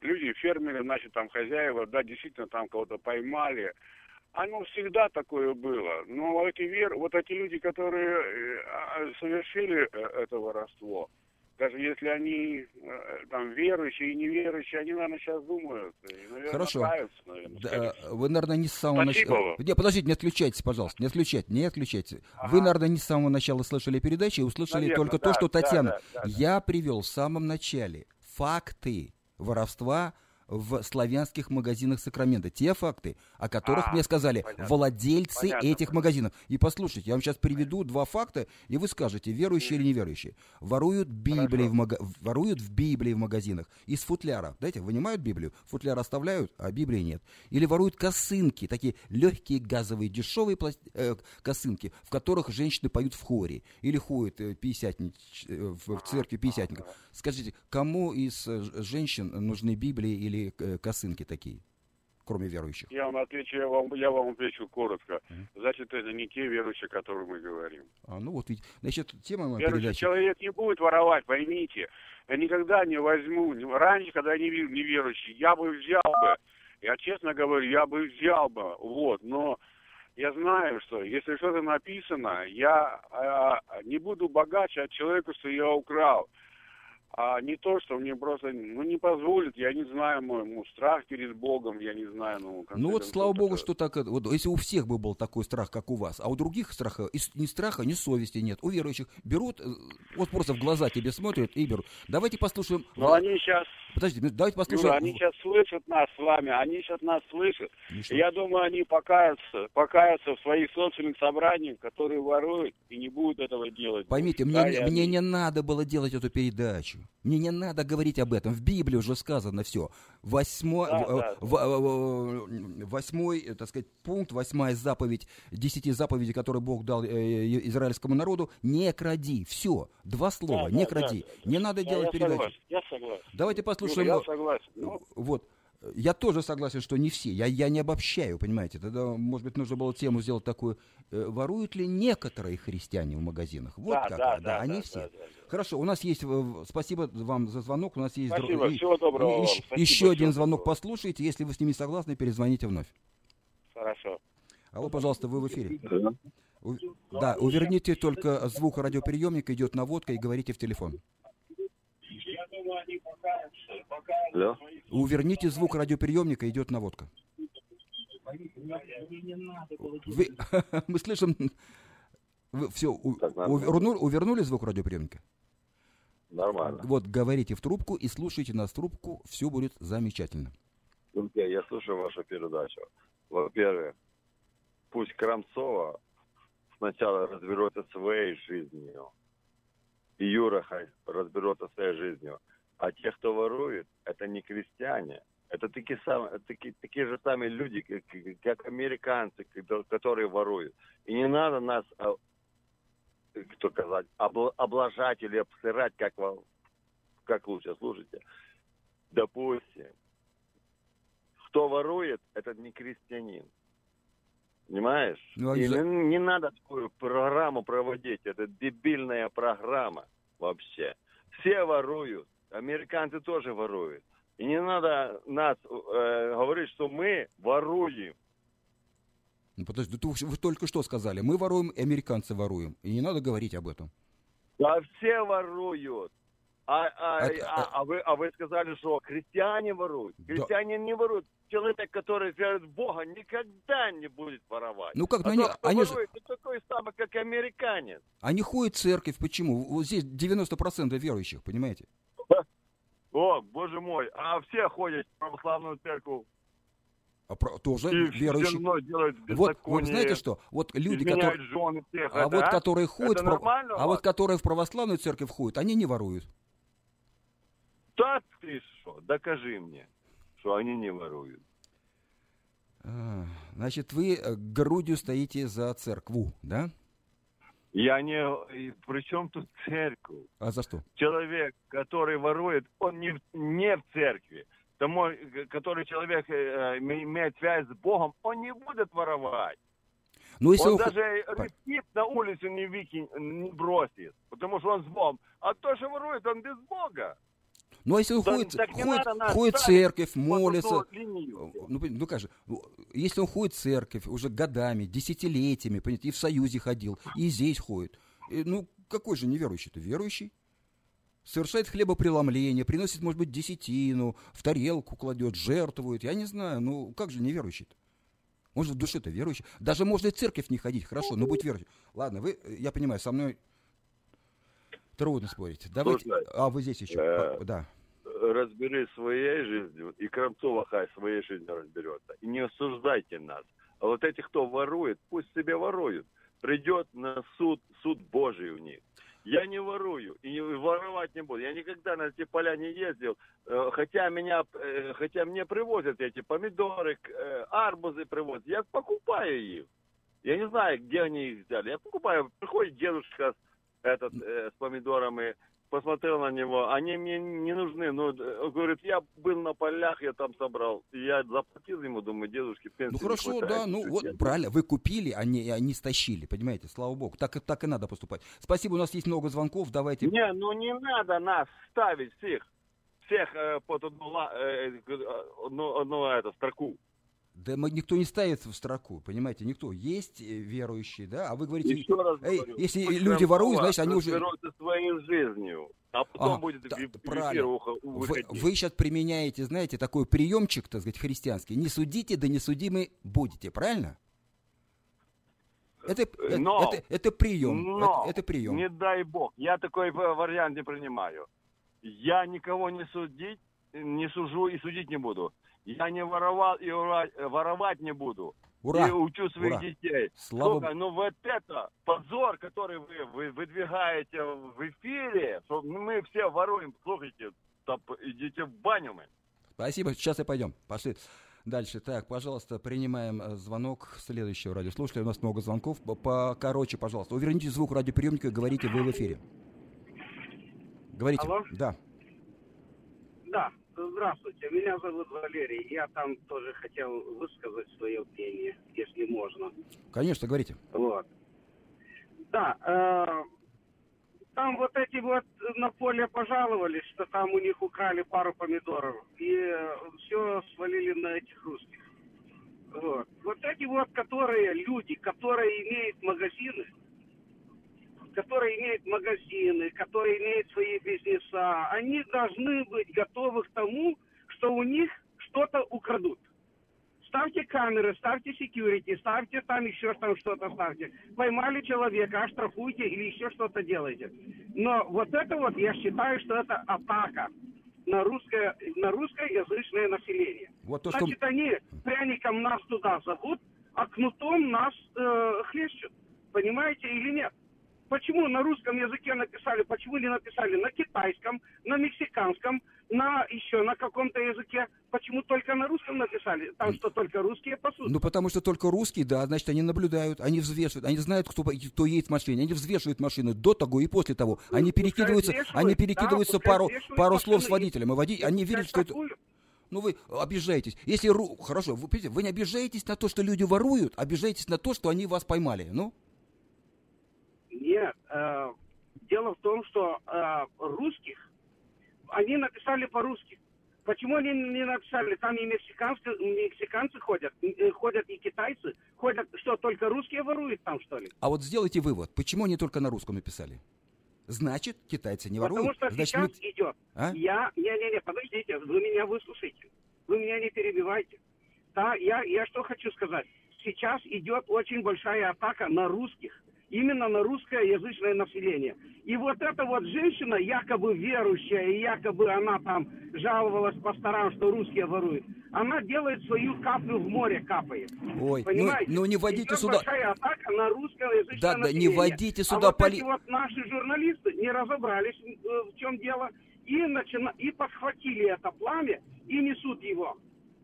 Speaker 7: люди, фермеры, значит, там хозяева, да, действительно там кого-то поймали. Оно всегда такое было. Но эти вер, вот эти люди, которые э, а, совершили э, это воровство, даже если они э, там верующие и неверующие, они, наверное, сейчас думают. И, наверное,
Speaker 2: Хорошо.
Speaker 7: наверное,
Speaker 2: Да, вы, наверное, не с самого начала... Не, подождите, не отключайтесь, пожалуйста, не отключайте, не отключайте. Вы, наверное, не с самого начала слышали передачи и услышали
Speaker 7: Наверное,
Speaker 2: только то,
Speaker 7: да,
Speaker 2: что
Speaker 7: да,
Speaker 2: Татьяна...
Speaker 7: да, да, да.
Speaker 2: Я привел в самом начале факты воровства в славянских магазинах Сакрамента. Те факты, о которых
Speaker 7: А,
Speaker 2: мне сказали
Speaker 7: понятно.
Speaker 2: владельцы
Speaker 7: Понятно,
Speaker 2: этих магазинов. И послушайте, я вам сейчас приведу два факта, и вы скажете, верующие или неверующие. Воруют Библии в мага- воруют в Библии в магазинах из футляра. Знаете, вынимают Библию, футляр оставляют, а Библии нет. Или воруют косынки, такие легкие газовые дешевые пласт- э, косынки, в которых женщины поют в хоре. Или ходят э, пятидесятнич- э, в, в церкви пятидесятников. Скажите, кому из э, женщин нужны Библии или э, косынки такие, кроме верующих?
Speaker 7: Я вам отвечу, я вам, я вам отвечу коротко. Значит, это не те верующие, о которых мы говорим.
Speaker 2: А, ну вот, значит, тема моей
Speaker 7: Верующий
Speaker 2: передачи.
Speaker 7: человек не будет воровать, поймите. Я никогда не возьму. Раньше, когда я не видел неверующий, я бы взял бы. Я честно говорю, я бы взял бы. Вот, но я знаю, что если что-то написано, я а, не буду богаче от человека, что я украл. А не то, что мне просто ну, не позволит, я не знаю, мой ну, страх перед Богом, я не знаю. Ну,
Speaker 2: Ну вот, слава богу,
Speaker 7: это-
Speaker 2: что так, вот, если у всех бы был такой страх, как у вас, а у других страха, ни страха, ни совести нет. У верующих берут, э, вот просто в глаза тебе смотрят и берут. Давайте послушаем...
Speaker 7: Но они сейчас,
Speaker 2: Подождите, ну, давайте послушаем...
Speaker 7: Юра, они сейчас слышат нас с вами, они сейчас нас слышат.
Speaker 2: Ну
Speaker 7: Я думаю, они покаются, покаются в своих собственных собраниях, которые воруют, и не будут этого делать.
Speaker 2: Поймите, мне,
Speaker 7: Да,
Speaker 2: не-
Speaker 7: я-
Speaker 2: мне не надо было делать эту передачу. Мне не надо говорить об этом. В Библии уже сказано все. Восьмой,
Speaker 7: Да,
Speaker 2: в-
Speaker 7: да,
Speaker 2: в- в- восьмой, э, так сказать, пункт, восьмая заповедь, десяти заповедей, которые Бог дал э, э, израильскому народу, не кради. Все, два слова,
Speaker 7: Да,
Speaker 2: не
Speaker 7: да,
Speaker 2: кради.
Speaker 7: да.
Speaker 2: Не надо
Speaker 7: Да,
Speaker 2: делать
Speaker 7: я
Speaker 2: передачу.
Speaker 7: согласен, я согласен.
Speaker 2: Давайте
Speaker 7: Юра,
Speaker 2: послушаем.
Speaker 7: я
Speaker 2: э,
Speaker 7: согласен. Ну,
Speaker 2: Вот. Я тоже согласен, что не все. Я, я не обобщаю, понимаете. Тогда, может быть, нужно было тему сделать такую. э, воруют ли некоторые христиане в магазинах? Вот
Speaker 7: Да,
Speaker 2: как.
Speaker 7: да,
Speaker 2: да,
Speaker 7: да,
Speaker 2: они
Speaker 7: да,
Speaker 2: все.
Speaker 7: да, да, да.
Speaker 2: Хорошо, у нас есть... Спасибо вам за звонок. У нас есть...
Speaker 7: Спасибо,
Speaker 2: друг-
Speaker 7: всего доброго
Speaker 2: и
Speaker 7: Спасибо,
Speaker 2: еще один звонок
Speaker 7: доброго.
Speaker 2: послушайте. Если вы с ними согласны, перезвоните вновь.
Speaker 7: Хорошо.
Speaker 2: Алло, пожалуйста, вы в эфире. У- Да, уверните только звук радиоприемника, идет наводка и говорите в телефон.
Speaker 8: Алло.
Speaker 2: Уверните звук радиоприемника, идет наводка. Вы- мы слышим... Вы все,
Speaker 8: Так, нормально.
Speaker 2: увернули звук радиоприемника?
Speaker 8: Нормально.
Speaker 2: Вот, говорите в трубку и слушайте нас в трубку, все будет замечательно.
Speaker 8: Друзья, я слушаю вашу передачу. Во-первых, пусть Крамцова сначала разберется своей жизнью. И Юра разберется своей жизнью. А те, кто ворует, это не крестьяне. Это такие, самые, такие, такие же самые люди, как, как американцы, ко- которые воруют. И не надо нас, а, кто сказать, обла- облажать или обсырать, как, вам- как лучше, слушайте. Допустим, кто ворует, это не крестьянин. Понимаешь?
Speaker 2: Ну, а
Speaker 8: И не, не надо такую программу проводить. Это дебильная программа вообще. Все воруют. Американцы тоже воруют. И не надо нас э, говорить, что мы воруем.
Speaker 2: Ну, подожди, вы, вы только что сказали, мы воруем, и американцы воруем. И не надо говорить об этом.
Speaker 8: Да все воруют. А, а,
Speaker 2: Это-
Speaker 8: а, а вы, а вы сказали, что христиане воруют.
Speaker 2: Да.
Speaker 8: Христиане не воруют. Человек, который верит в Бога, никогда не будет воровать.
Speaker 2: Ну как,
Speaker 8: а
Speaker 2: ну они,
Speaker 8: тот,
Speaker 2: они же,
Speaker 8: ворует, это такой самый, как американец.
Speaker 2: они ходят в церковь, почему? Вот здесь 90% верующих, понимаете?
Speaker 8: О, боже мой, а все ходят в православную церковь
Speaker 2: А про- тоже
Speaker 8: и
Speaker 2: верующие. Вот,
Speaker 8: беззаконие,
Speaker 2: знаете что? Вот люди, которые...
Speaker 8: жены всех.
Speaker 2: А
Speaker 8: это,
Speaker 2: вот которые ходят,
Speaker 8: Это
Speaker 2: в а вот которые в православную церковь ходят, они не воруют.
Speaker 8: Да ты что, докажи мне, что они не воруют.
Speaker 2: А, Значит, вы э, грудью стоите за церкву, да?
Speaker 8: Я не... и При чем тут церковь?
Speaker 2: А за что?
Speaker 8: человек, который ворует, он не, не в церкви. Тому, который человек э, э, имеет связь с Богом, он не будет воровать.
Speaker 2: Ну, если
Speaker 8: он
Speaker 2: хо-
Speaker 8: даже рыбкип на улицу не выкинь, не бросит, потому что он с Богом. А то, что ворует, он без Бога.
Speaker 2: Ну, а если он
Speaker 8: Да-
Speaker 2: ходит,
Speaker 8: так
Speaker 2: ходит,
Speaker 8: надо
Speaker 2: ходит церковь, молится,
Speaker 8: линию.
Speaker 2: ну, ну как же, ну, если он ходит в церковь уже годами, десятилетиями, понимаете, и в Союзе ходил, и здесь ходит, и, ну какой же неверующий-то? Верующий. Совершает хлебопреломление, приносит, может быть, десятину, в тарелку кладет, жертвует. Я не знаю, ну как же неверующий-то? Он же в душе-то верующий. Даже можно и в церковь не ходить, хорошо, но быть верующим. Ладно, вы, э, я понимаю, со мной трудно спорить. Давайте,
Speaker 8: Слушай,
Speaker 2: а вы здесь еще,
Speaker 8: э,
Speaker 2: да.
Speaker 8: Разберись своей жизнью, и Крамцова хай своей жизнью разберется. И не осуждайте нас. А вот эти, кто ворует, пусть себе воруют. Придет на суд, суд Божий у них. Я не ворую и воровать не буду. Я никогда на эти поля не ездил, э, хотя меня, э, хотя мне привозят эти помидоры, э, арбузы привозят. Я покупаю их. Я не знаю, где они их взяли. Я покупаю. Приходит дедушка этот, э, с помидорами, посмотрел на него, они мне не нужны. Ну, э, он говорит, я был на полях, я там собрал. Я заплатил ему, думаю, дедушке пенсии
Speaker 2: Ну хорошо,
Speaker 8: хватает.
Speaker 2: да, ну вот
Speaker 8: Я-
Speaker 2: правильно, вы купили, они, они стащили, понимаете, слава богу, так, и- так и надо поступать. Спасибо, у нас есть много звонков, давайте.
Speaker 8: Не, ну не надо нас ставить всех, всех э, под одну, ла- э, э, одну, одну это, строку.
Speaker 2: Да никто не ставит в строку, понимаете, никто. Есть э, верующие, да, а вы говорите,
Speaker 8: Еще раз
Speaker 2: эй,
Speaker 8: говорю,
Speaker 2: если люди воруют, значит, они уже...
Speaker 8: своей жизнью, а потом
Speaker 2: Ага,
Speaker 8: будет
Speaker 2: да,
Speaker 8: в,
Speaker 2: правильно. Вы, вы сейчас применяете, знаете, такой приемчик, так сказать, христианский. Не судите, да не судимы будете, правильно? Это, это,
Speaker 8: Но-
Speaker 2: это, это прием.
Speaker 8: Но,
Speaker 2: это, это прием.
Speaker 8: не дай бог, я такой вариант не принимаю. Я никого не судить, не сужу и судить не буду. Я не воровал и э, воровать не буду.
Speaker 2: Ура!
Speaker 8: И учу своих
Speaker 2: Ура!
Speaker 8: детей.
Speaker 2: Слава
Speaker 8: Сколько, ну вот это позор, который вы, вы выдвигаете в эфире, что мы все воруем. Слушайте, да п- идите в баню мы.
Speaker 2: Спасибо, сейчас и пойдем. Пошли дальше. Так, пожалуйста, принимаем э, звонок следующего радиослушателя. У нас много звонков. Покороче, пожалуйста. Уверните звук радиоприемника, говорите вы в эфире. Говорите.
Speaker 9: Алло?
Speaker 2: Да.
Speaker 9: Да, здравствуйте, меня зовут Валерий. Я там тоже хотел высказать свое мнение, если можно.
Speaker 2: Конечно, говорите.
Speaker 9: Вот. Да, э, там вот эти вот на поле пожаловались, что там у них украли пару помидоров. И все свалили на этих русских. Вот. Вот эти вот, которые люди, которые имеют магазины, которые имеют магазины, которые имеют свои бизнеса, они должны быть готовы к тому, что у них что-то украдут. Ставьте камеры, ставьте секьюрити, ставьте там еще там что-то ставьте. Поймали человека, оштрафуйте или еще что-то делайте. Но вот это вот, я считаю, что это атака на русское, на русскоязычное население.
Speaker 2: Вот то, что...
Speaker 9: Значит, они пряником нас туда зовут, а кнутом нас э, хлещут. Понимаете или нет? Почему на русском языке написали, почему не написали на китайском, на мексиканском, на еще на каком-то языке? Почему только на русском написали? Там что, только русские пасут?
Speaker 2: Ну, потому что только русские, да, значит, они наблюдают, они взвешивают, они знают, кто, кто едет в машине, они взвешивают машины до того и после того. Они
Speaker 9: Пускай
Speaker 2: перекидываются, они
Speaker 9: да,
Speaker 2: перекидываются
Speaker 9: пускай
Speaker 2: пару, пару слов с водителем, и води, они видят, что это... Ну, вы обижаетесь. Если ру... Хорошо, вы, вы не обижаетесь на то, что люди воруют, обижаетесь на то, что они вас поймали. Ну,
Speaker 9: Нет, э, дело в том, что э, русских они написали по-русски. Почему они не написали? Там и мексиканцы, мексиканцы ходят, э, ходят и китайцы, ходят, что, только русские воруют там, что ли?
Speaker 2: а вот сделайте вывод, почему они только на русском написали? Значит, китайцы не
Speaker 9: Потому
Speaker 2: воруют.
Speaker 9: что
Speaker 2: Значит,
Speaker 9: сейчас
Speaker 2: мы-
Speaker 9: идет.
Speaker 2: А?
Speaker 9: Я, не-не-не, подождите, вы меня выслушайте. Вы меня не перебивайте. Да, я, я что хочу сказать. Сейчас идет очень большая атака на русских. Именно на русскоязычное население. И вот эта вот женщина, якобы верующая, и якобы она там жаловалась пасторам, что русские воруют, она делает свою каплю в море, капает.
Speaker 2: Ой, ну,
Speaker 9: Понимаете?
Speaker 2: ну не водите
Speaker 9: Идет
Speaker 2: сюда...
Speaker 9: большая атака на русскоязычное
Speaker 2: Да, да, не
Speaker 9: население.
Speaker 2: водите
Speaker 9: А
Speaker 2: сюда
Speaker 9: вот
Speaker 2: поли-
Speaker 9: эти вот наши журналисты не разобрались, э, в чем дело, и, начина... и подхватили это пламя и несут его.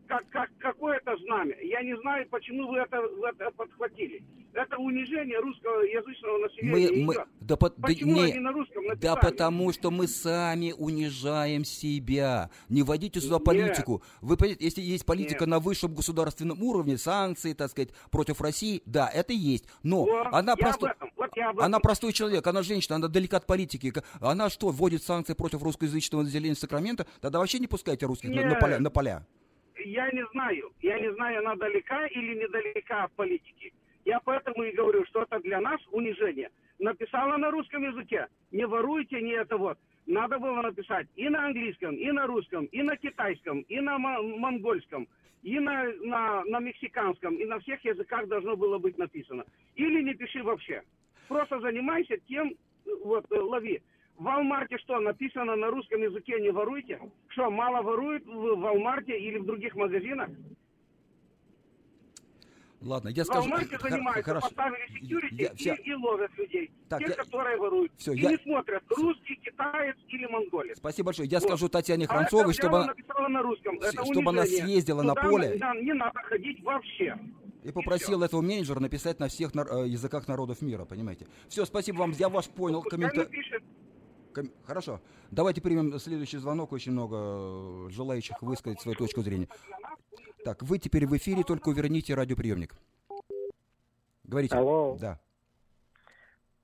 Speaker 9: Как, как какое-то знамя. Я не знаю, почему вы это, вы это подхватили. Это унижение русскоязычного населения.
Speaker 2: Мы, мы,
Speaker 9: идет.
Speaker 2: да, по- да
Speaker 9: Почему
Speaker 2: не-
Speaker 9: они на русском
Speaker 2: да
Speaker 9: написали?
Speaker 2: потому что мы сами унижаем себя. Не вводите сюда
Speaker 9: Нет.
Speaker 2: политику. Вы понимаете, если есть политика
Speaker 9: Нет.
Speaker 2: на высшем государственном уровне, санкции, так сказать, против России, да, это есть. Но
Speaker 9: Вот,
Speaker 2: она просто...
Speaker 9: вот
Speaker 2: Она простой человек, она женщина, она далека от политики. Она что, вводит санкции против русскоязычного населения Сакрамента? Тогда вообще не пускайте русских на, на поля, на поля.
Speaker 9: Я не знаю. Я не знаю, она далека или недалека от политики. Я поэтому и говорю, что это для нас унижение. Написала на русском языке. Не воруйте, не это вот. Надо было написать и на английском, и на русском, и на китайском, и на мо- монгольском, и на, на, на мексиканском, и на всех языках должно было быть написано. Или не пиши вообще. Просто занимайся тем, вот, э, лови. В Walmart что, написано на русском языке не воруйте? Что, мало воруют в Walmart или в других магазинах?
Speaker 2: Ладно, я скажу... Х-
Speaker 9: занимаются,
Speaker 2: хорошо.
Speaker 9: поставили секьюрити
Speaker 2: Я-
Speaker 9: и,
Speaker 2: вся-
Speaker 9: и ловят людей.
Speaker 2: Так,
Speaker 9: Тех,
Speaker 2: я-
Speaker 9: которые воруют.
Speaker 2: Всё,
Speaker 9: и
Speaker 2: я-
Speaker 9: не смотрят, русский, китаец или монголец.
Speaker 2: Спасибо большое. Я
Speaker 9: Вот.
Speaker 2: скажу Татьяне
Speaker 9: А
Speaker 2: Хранцовой,
Speaker 9: это
Speaker 2: чтобы она...
Speaker 9: на русском. Это
Speaker 2: чтобы она съездила на
Speaker 9: Туда
Speaker 2: поле.
Speaker 9: на- не надо ходить вообще.
Speaker 2: И попросил этого менеджера написать на всех нар- э, языках народов мира, понимаете? Все, спасибо вам, я вас понял.
Speaker 9: Пускай
Speaker 2: коммента-
Speaker 9: напишет.
Speaker 2: ком- Хорошо. Давайте примем следующий звонок. Очень много э, желающих высказать свою точку зрения. Так, вы теперь в эфире, только верните радиоприемник. Говорите.
Speaker 10: Алло.
Speaker 2: Да.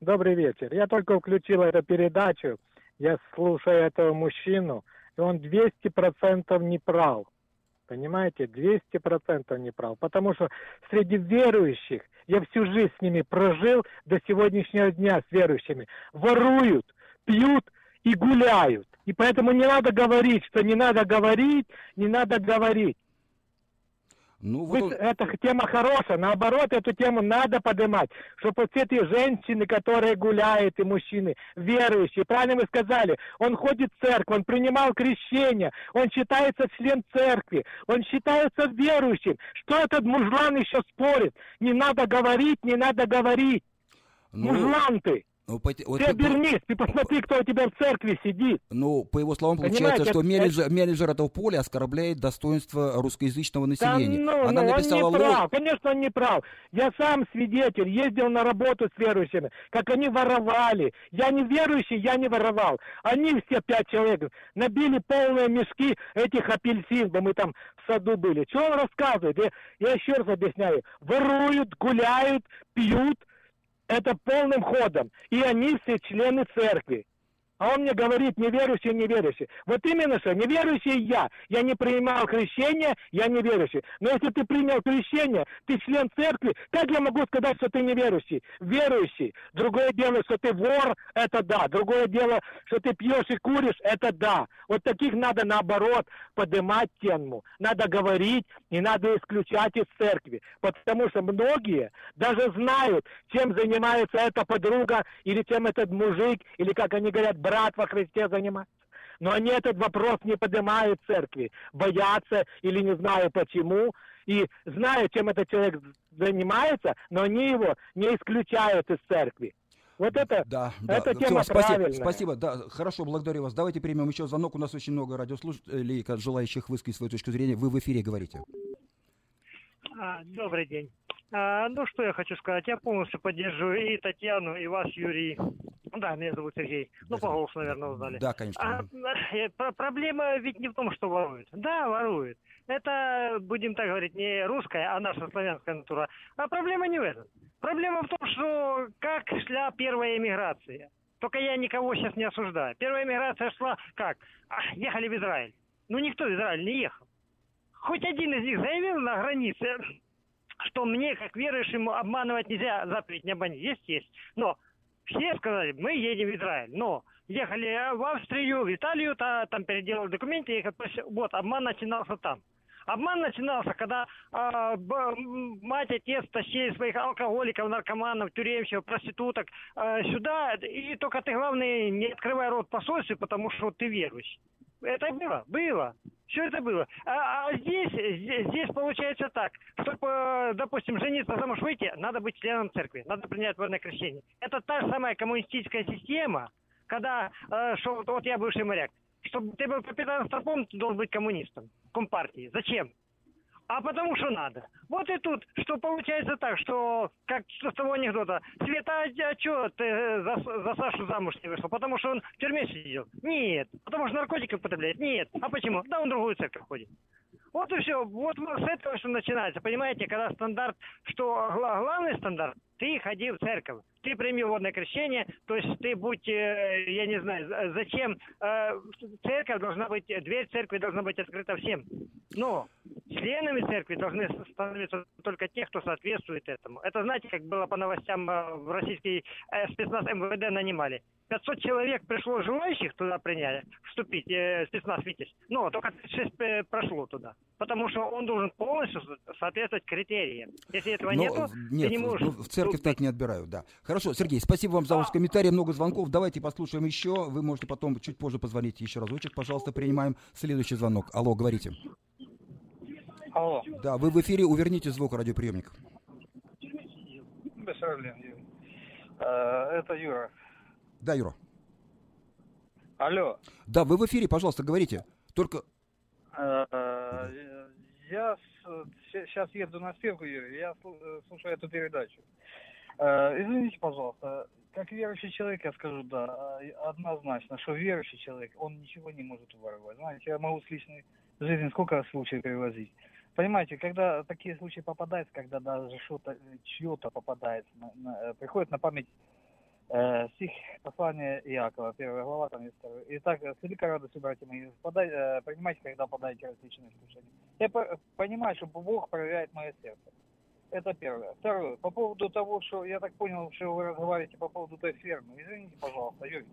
Speaker 10: Добрый вечер. Я только включил эту передачу. Я слушаю этого мужчину, и он 200% не прав. Понимаете? 200% не прав. Потому что среди верующих, я всю жизнь с ними прожил до сегодняшнего дня с верующими, воруют, пьют и гуляют. И поэтому не надо говорить, что не надо говорить, не надо говорить.
Speaker 2: Ну, вот
Speaker 10: Вы- Эта тема хорошая, наоборот, эту тему надо поднимать, чтобы вот эти женщины, которые гуляют, и мужчины, верующие, правильно вы сказали, он ходит в церковь, он принимал крещение, он считается член церкви, он считается верующим. Что этот мужлан еще спорит? Не надо говорить, не надо говорить.
Speaker 2: ну,
Speaker 10: Мужлан ты.
Speaker 2: Ну, поти- вот
Speaker 10: Ты
Speaker 2: по-
Speaker 10: обернись, ты посмотри, кто у тебя в церкви сидит.
Speaker 2: ну, по его словам,
Speaker 10: Понимаете,
Speaker 2: получается, что
Speaker 10: это-
Speaker 2: менеджер, менеджер этого поля оскорбляет достоинство русскоязычного
Speaker 10: Да
Speaker 2: населения.
Speaker 10: ну,
Speaker 2: Она
Speaker 10: ну,
Speaker 2: написала
Speaker 10: он не
Speaker 2: ложь.
Speaker 10: прав, конечно, он не прав. Я сам свидетель, ездил на работу с верующими, как они воровали. Я не верующий, я не воровал. Они все пять человек набили полные мешки этих апельсин, да мы там в саду были. Что он рассказывает? Я, я еще раз объясняю. Воруют, гуляют, пьют. Это полным ходом. И они все члены церкви. А он мне говорит, неверующий, неверующий. Вот именно что, неверующий я. Я не принимал крещение, я неверующий. Но если ты принял крещение, ты член церкви, как я могу сказать, что ты неверующий? Верующий. Другое дело, что ты вор, это да. Другое дело, что ты пьешь и куришь, это да. Вот таких надо наоборот поднимать тему. Надо говорить, и надо исключать из церкви. Потому что многие даже знают, чем занимается эта подруга, или чем этот мужик, или, как они говорят, брат во Христе занимается. Но они этот вопрос не поднимают в церкви, боятся или не знаю почему, и знают, чем этот человек занимается, но они его не исключают из церкви. Вот это,
Speaker 2: Да, да.
Speaker 10: эта
Speaker 2: Всё,
Speaker 10: тема
Speaker 2: спасибо,
Speaker 10: правильная.
Speaker 2: спасибо, да, хорошо, благодарю вас. Давайте примем еще звонок. У нас очень много радиослушателей, как желающих высказать свою точку зрения. Вы в эфире говорите.
Speaker 11: А, добрый день. А, ну, что я хочу сказать. Я полностью поддерживаю и Татьяну, и вас, Юрий. Да, меня зовут Сергей. Ну, по голосу, наверное, узнали.
Speaker 2: Да, конечно.
Speaker 11: А, э, про- проблема ведь не в том, что воруют. Да, воруют. Это, будем так говорить, не русская, а наша славянская натура. А проблема не в этом. Проблема в том, что как шла первая эмиграция. Только я никого сейчас не осуждаю. Первая эмиграция шла как? Ехали в Израиль. Ну, никто в Израиль не ехал. Хоть один из них заявил на границе, что мне, как верующему, обманывать нельзя, заповедь не обмани. Есть, есть. Но все сказали, мы едем в Израиль. Но ехали в Австрию, в Италию, та- там переделали документы, ехали. То есть, вот, обман начинался там. Обман начинался, когда м, мать, отец тащили своих алкоголиков, наркоманов, тюремщиков, проституток а, сюда, и только ты, главное, не открывай рот посольстве, потому что ты верующий. Это было, было. Все это было. А, а здесь, здесь, здесь получается так. Чтобы, допустим, жениться замуж выйти, надо быть членом церкви, надо принять водное крещение. Это та же самая коммунистическая система, когда, э, что вот, я бывший моряк, чтобы ты был капитаном Старпом, ты должен быть коммунистом, компартии. Зачем? А потому что надо. Вот и тут, что получается так, что, как с того анекдота, Света, а что ты э, за, за Сашу замуж не вышла? Потому что он в тюрьме сидел? Нет. Потому что наркотики употребляет? Нет. А почему? Да, он в другую церковь ходит. Вот и все. Вот с этого все начинается. Понимаете, когда стандарт, что главный стандарт, ты ходи в церковь, ты прими водное крещение, то есть ты будь, э, я не знаю, зачем, э, церковь должна быть, дверь церкви должна быть открыта всем. Но членами церкви должны становиться только те, кто соответствует этому. Это знаете, как было по новостям э, в российский спецназ МВД нанимали. 500 человек пришло желающих туда принять, вступить, э, спецназ «Витязь». Но только 36 прошло туда. Потому что он должен полностью соответствовать критериям. Если этого
Speaker 2: Но,
Speaker 11: нету,
Speaker 2: нет,
Speaker 11: ты не можешь...
Speaker 2: в церковь так не отбирают, да. Хорошо, Сергей, спасибо вам за ваш комментарий, много звонков. Давайте послушаем еще. Вы можете потом чуть позже позвонить еще разочек. Пожалуйста, принимаем следующий звонок. Алло, говорите.
Speaker 12: Алло.
Speaker 2: Да, вы в эфире, уверните звук
Speaker 12: проблем. Э, Это Юра.
Speaker 2: Да, Юра.
Speaker 12: Алло.
Speaker 2: Да, вы в эфире, пожалуйста, говорите. Только...
Speaker 12: Э, Я сейчас еду на спирку, Юрий, я слу- слушаю эту передачу. Э, Извините, пожалуйста, как верующий человек я скажу, да, э, однозначно, что верующий человек, он ничего не может воровать. Знаете, я могу с личной жизни сколько случаев перевозить. Понимаете, когда такие случаи попадаются, когда даже что-то, чье-то попадается, на- на- э, приходит на память э, стих послания Иакова, первая глава, там есть второй. Итак, с великой радостью, братья мои, подай, э, принимайте, когда подаете различные искушения. Я по- понимаю, что Бог проверяет мое сердце. Это первое. Второе. По поводу того, что я так понял, что вы разговариваете по поводу той фермы. Извините, пожалуйста, Юрий.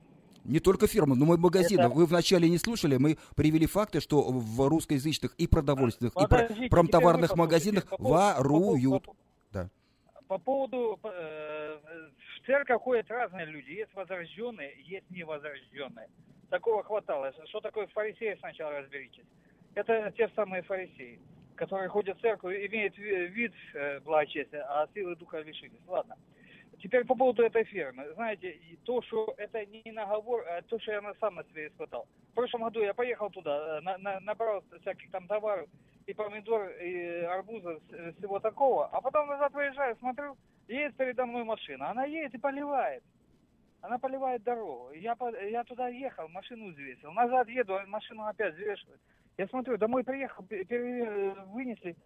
Speaker 2: Не только фирма, но и магазины.
Speaker 12: Это-
Speaker 2: Вы вначале не слушали, мы привели факты, что в русскоязычных и продовольственных, и про-
Speaker 12: Подождите,
Speaker 2: промтоварных
Speaker 12: теперь вы
Speaker 2: магазинах.
Speaker 12: По
Speaker 2: воруют.
Speaker 12: по поводу-. По поводу... э, в церковь ходят разные люди. Есть возрожденные, есть невозрожденные. Такого хватало. Что такое фарисеи, сначала разберитесь. Это те самые фарисеи, которые ходят в церковь, имеют ви- вид э, благочестия, а силы духа лишились. Ладно. Теперь по поводу этой фермы. Знаете, то, что это не наговор, а то, что я на сам на себе испытал. В прошлом году я поехал туда, э, на- на- набрал всяких там товаров, и помидор, и арбуза, с- всего такого. А потом назад выезжаю, смотрю, едет передо мной машина. Она едет и поливает. Она поливает дорогу. Я, я туда ехал, машину взвесил. Назад еду, а машину опять взвешивают. Я смотрю, домой приехал, пе- пере- вынесли.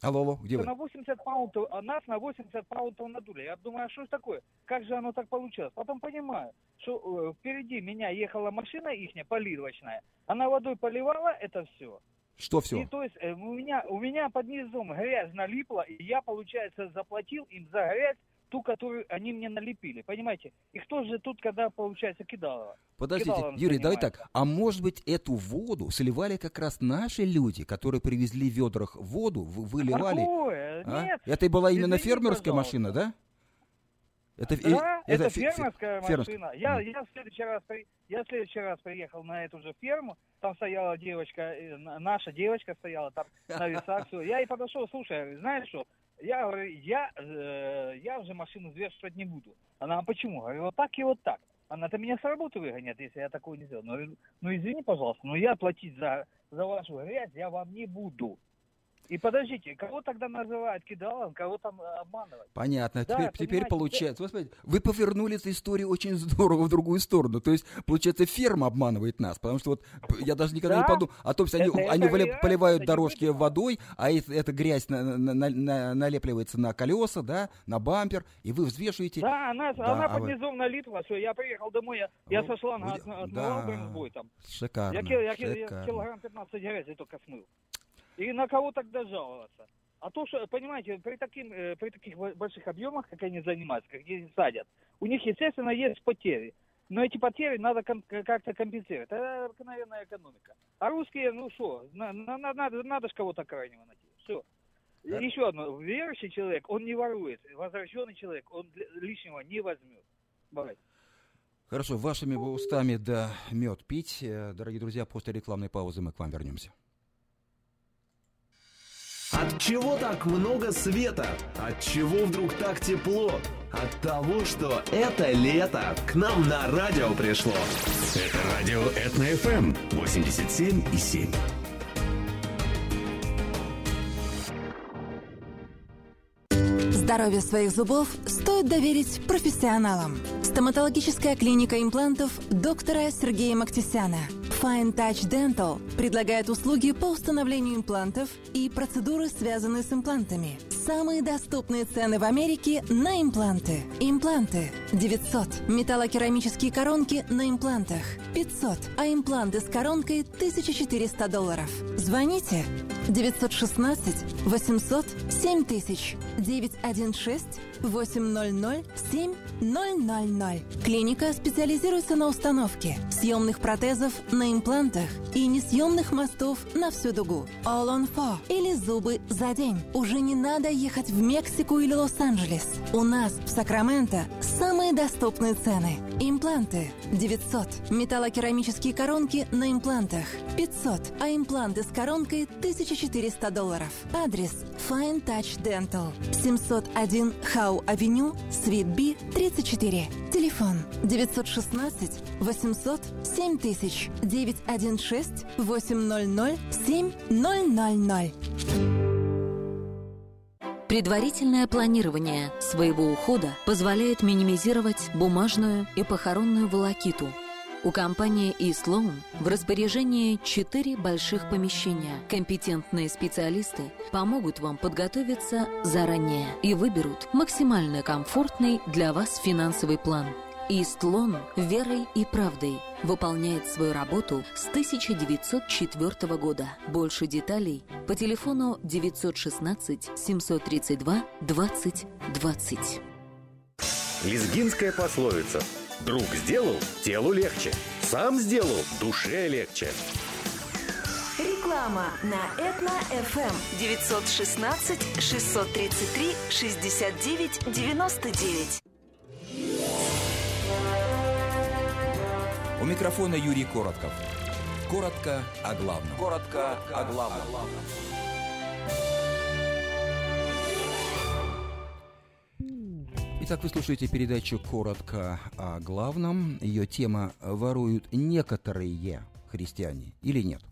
Speaker 2: Алло, алло, где вы?
Speaker 12: На 80 паунтов, а нас на 80 паунтов надули. Я думаю, а что ж такое? Как же оно так получилось? Потом понимаю, что э, впереди меня ехала машина ихняя, поливочная. Она водой поливала это все.
Speaker 2: Что все?
Speaker 12: И то есть э, у меня, у меня под низом грязь налипла, и я, получается, заплатил им за грязь, ту, которую они мне налепили. Понимаете? И кто же тут, когда, получается, кидал?
Speaker 2: Подождите,
Speaker 12: Кидалом
Speaker 2: Юрий, давай так. А может быть, эту воду сливали как раз наши люди, которые привезли в ведрах воду, вы- выливали?
Speaker 12: Какое?
Speaker 2: А?
Speaker 12: Нет.
Speaker 2: Это и была именно
Speaker 12: Извините,
Speaker 2: фермерская
Speaker 12: пожалуйста.
Speaker 2: машина, да? Это, и-
Speaker 12: Да, это,
Speaker 2: фе-
Speaker 12: фермерская
Speaker 2: фермерская.
Speaker 12: машина. Я, я, в следующий раз, я в следующий раз приехал на эту же ферму, там стояла девочка, э, наша девочка стояла там на весах, все. Я ей подошел, слушай, говорю, знаешь что, я говорю, я, э, я уже машину взвешивать не буду. Она, а почему? Говорю, вот так и вот так. Она-то меня с работы выгонят, если я такое не сделаю. Ну, ну извини, пожалуйста, но я платить за, за вашу грязь я вам не буду. И подождите, кого тогда называют кидалом, кого там э, обманывать?
Speaker 2: Понятно.
Speaker 12: Да,
Speaker 2: теперь, теперь получается. Вот смотрите, вы повернули эту историю очень здорово в другую сторону. То есть, получается, ферма обманывает нас. Потому что вот я даже никогда не
Speaker 12: Да.
Speaker 2: подумал о том, что они,
Speaker 12: Это-
Speaker 2: они
Speaker 12: это
Speaker 2: вали- поливают
Speaker 12: это не
Speaker 2: дорожки водой, а это- эта грязь на- на- на- на- налепливается на колеса, да, на бампер, и вы взвешиваете.
Speaker 12: Да, она,
Speaker 2: Да,
Speaker 12: она
Speaker 2: а
Speaker 12: под
Speaker 2: вы-
Speaker 12: низом налипла, все, я приехал домой, я, я
Speaker 2: Ну,
Speaker 12: со шланга
Speaker 2: ну,
Speaker 12: от, отмывал бронзбой там.
Speaker 2: Шикарно.
Speaker 12: Я, я, кил- я
Speaker 2: шикарно.
Speaker 12: килограмм 15 грязи только смыл. И на кого тогда жаловаться? А то, что, понимаете, при, таким, э, при таких бо- больших объемах, как они занимаются, как они садят, у них, естественно, есть потери. Но эти потери надо как-то компенсировать. Это обыкновенная экономика. А русские, ну что, на- на- на- надо, надо же кого-то крайнего найти. Все.
Speaker 2: Да.
Speaker 12: Еще одно. Верующий человек, он не ворует. Возвращенный человек, он лишнего не возьмет. Бывает.
Speaker 2: Хорошо, вашими устами да мед пить. Э, Дорогие друзья, после рекламной паузы мы к вам вернемся.
Speaker 13: От чего так много света? От чего вдруг так тепло? От того, что это лето к нам на радио пришло.
Speaker 4: Это радио Этно FM 87 эм и 87,7.
Speaker 14: Здоровье своих зубов стоит доверить профессионалам. Стоматологическая клиника имплантов доктора Сергея Мактисяна – Fine Touch Dental предлагает услуги по установлению имплантов и процедуры, связанные с имплантами. Самые доступные цены в Америке на импланты. Импланты 900. Металлокерамические коронки на имплантах 500. А импланты с коронкой 1400 долларов. Звоните 916 800 7000 916 800 7000. Клиника специализируется на установке съемных протезов на имплантах и несъемных мостов на всю дугу. All on four или зубы за день. Уже не надо ехать в Мексику или Лос-Анджелес. У нас в Сакраменто самые доступные цены. Импланты 900. Металлокерамические коронки на имплантах 500. А импланты с коронкой 1400 долларов. Адрес Fine Touch Dental. 701 Хау Авеню, Свит Би, 34. Телефон 916 800 7000 916 800 7000.
Speaker 15: Предварительное планирование своего ухода позволяет минимизировать бумажную и похоронную волокиту. У компании eSloan в распоряжении четыре больших помещения. Компетентные специалисты помогут вам подготовиться заранее и выберут максимально комфортный для вас финансовый план. Истлон верой и правдой выполняет свою работу с 1904 года. Больше деталей по телефону 916 732 20 20.
Speaker 4: Лезгинская пословица «Друг сделал, телу легче, сам сделал, душе легче».
Speaker 5: Реклама на Этно-ФМ 916 633 69 99.
Speaker 1: У микрофона Юрий Коротков. Коротко о главном. Коротко о главном.
Speaker 2: Итак, вы слушаете передачу «Коротко о главном». Ее тема «Воруют некоторые христиане или нет?»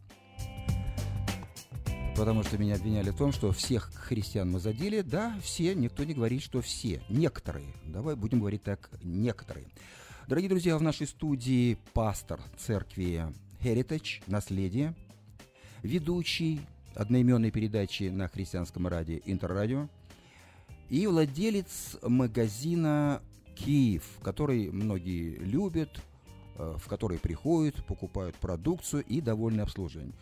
Speaker 2: Потому что меня обвиняли в том, что всех христиан мы задели. Да, все, никто не говорит, что все. Некоторые. Давай будем говорить так, некоторые. Дорогие друзья, в нашей студии пастор церкви Heritage, наследие, ведущий одноименной передачи на христианском радио Интеррадио и владелец магазина Киев, который многие любят, э, в который приходят, покупают продукцию и довольны обслуживанием.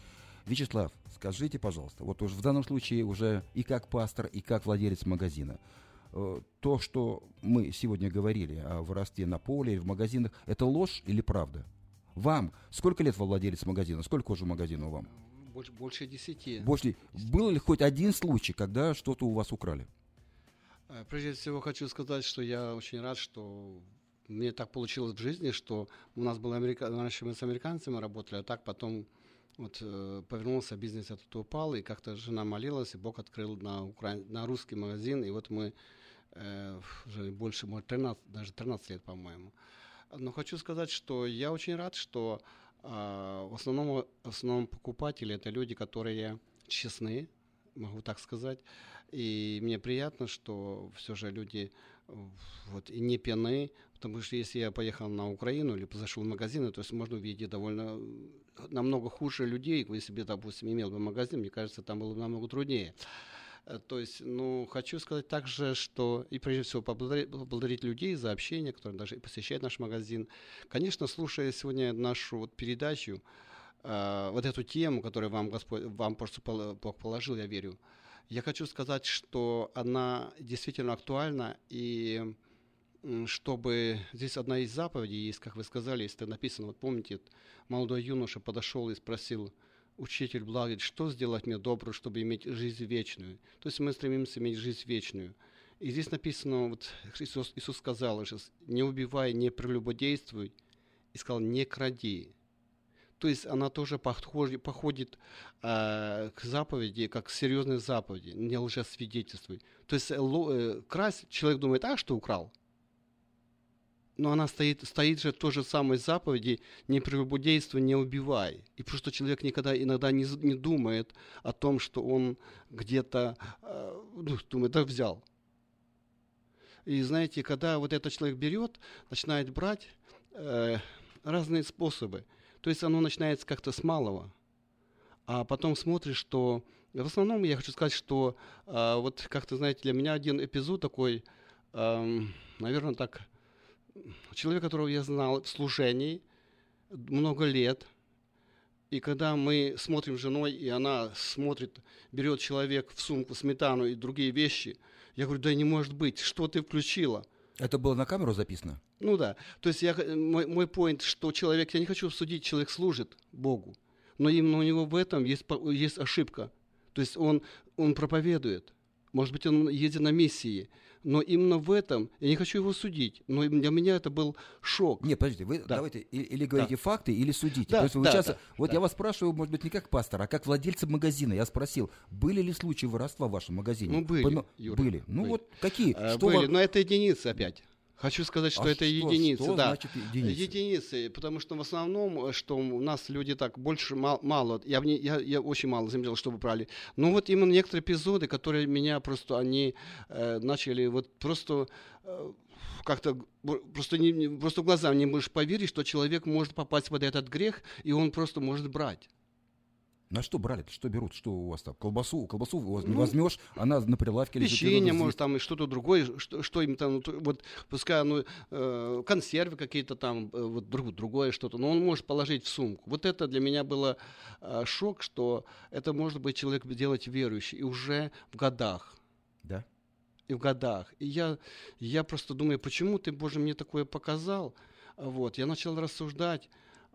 Speaker 2: Вячеслав, скажите, пожалуйста, вот уж в данном случае уже и как пастор, и как владелец магазина, то, что мы сегодня говорили о воровстве на поле, в магазинах, это ложь или правда? Вам сколько лет вы владелец магазина? Сколько уже магазина вам?
Speaker 16: Больше, больше десяти.
Speaker 2: Больше. Был ли хоть один случай, когда что-то у вас украли?
Speaker 16: Э, Прежде всего хочу сказать, что я очень рад, что мне так получилось в жизни, что у нас был америка... раньше мы с американцами работали, а так потом вот э, повернулся бизнес этот упал, и как-то жена молилась, и Бог открыл на, укра... на русский магазин, и вот мы э, уже больше, может, 13, даже 13 лет, по-моему. Но хочу сказать, что я очень рад, что э, в, основном, в основном покупатели это люди, которые честны, могу так сказать. И мне приятно, что все же люди вот, и не пьяны, потому что если я поехал на Украину или зашел в магазин, то есть можно увидеть довольно намного хуже людей, если бы, допустим, имел бы магазин, мне кажется, там было бы намного труднее. То есть, ну, хочу сказать также, что и прежде всего поблагодарить, поблагодарить людей за общение, которые даже посещают наш магазин. Конечно, слушая сегодня нашу вот передачу, э, вот эту тему, которую вам Господь, вам просто Бог положил, я верю, я хочу сказать, что она действительно актуальна, и чтобы здесь одна из заповедей есть, как вы сказали, если написано, вот помните, молодой юноша подошел и спросил, учитель благит, что сделать мне доброе, чтобы иметь жизнь вечную? То есть мы стремимся иметь жизнь вечную. И здесь написано, вот Иисус, Иисус сказал, не убивай, не прелюбодействуй, и сказал, не кради. То есть она тоже походит, походит э, к заповеди, как к серьезной заповеди, не лжесвидетельствуй. То есть э, э, красть, человек думает, а что украл? Но она стоит, стоит же в той же самой заповеди «не прелюбодействуй, не убивай». И просто человек никогда иногда не, не думает о том, что он где-то, э, ну, думает, да взял. И знаете, когда вот этот человек берет, начинает брать э, разные способы. То есть оно начинается как-то с малого. А потом смотришь, что... В основном я хочу сказать, что э, вот как-то, знаете, для меня один эпизод такой, э, наверное, так... Человек, которого я знал в служении много лет, и когда мы смотрим с женой, и она смотрит, берет человек в сумку сметану и другие вещи, я говорю, да не может быть, что ты включила?
Speaker 2: Это было на камеру записано?
Speaker 16: Ну да. То есть я, мой, мой point, что человек, я не хочу судить, человек служит Богу, но именно у него в этом есть, есть ошибка. То есть он, он проповедует. Может быть, он едет на миссии, но именно в этом, я не хочу его судить, но для меня это был шок.
Speaker 2: Нет, подождите, вы да. давайте или говорите да. факты, или судите.
Speaker 16: Да,
Speaker 2: То есть вы
Speaker 16: да,
Speaker 2: сейчас,
Speaker 16: да,
Speaker 2: вот
Speaker 16: да.
Speaker 2: я вас спрашиваю, может быть, не как пастора, а как владельца магазина. Я спросил, были ли случаи воровства в вашем магазине?
Speaker 16: Ну, были,
Speaker 2: Понял?
Speaker 16: Юра,
Speaker 2: Были. Ну
Speaker 16: были.
Speaker 2: вот какие?
Speaker 16: А,
Speaker 2: что
Speaker 16: были,
Speaker 2: вам-
Speaker 16: но это единицы опять. Хочу сказать, что
Speaker 2: А
Speaker 16: это
Speaker 2: что-
Speaker 16: единицы,
Speaker 2: что
Speaker 16: да.
Speaker 2: значит единицы?
Speaker 16: Единицы, потому что в основном, э, что у нас люди так больше мал- мало, я, я, я очень мало заметил, чтобы брали. Но вот именно некоторые эпизоды, которые меня просто, они э, начали вот просто э, как-то просто, не- просто глазам не можешь поверить, что человек может попасть под этот грех, и он просто может брать.
Speaker 2: На что брали? Что берут? Что у вас там? Колбасу? Колбасу
Speaker 16: Ну,
Speaker 2: возьмешь, она на прилавке лежит.
Speaker 16: Печенье, может, там и что-то другое, что, что им там, ну, вот, пускай оно, э, консервы какие-то там, э, вот друг- другое что-то, но он может положить в сумку. Вот это для меня было э, шок, что это может быть человек делать верующий, и уже в годах.
Speaker 2: Да?
Speaker 16: И в годах. И я, я просто думаю, почему ты, Боже, мне такое показал? Вот, я начал рассуждать,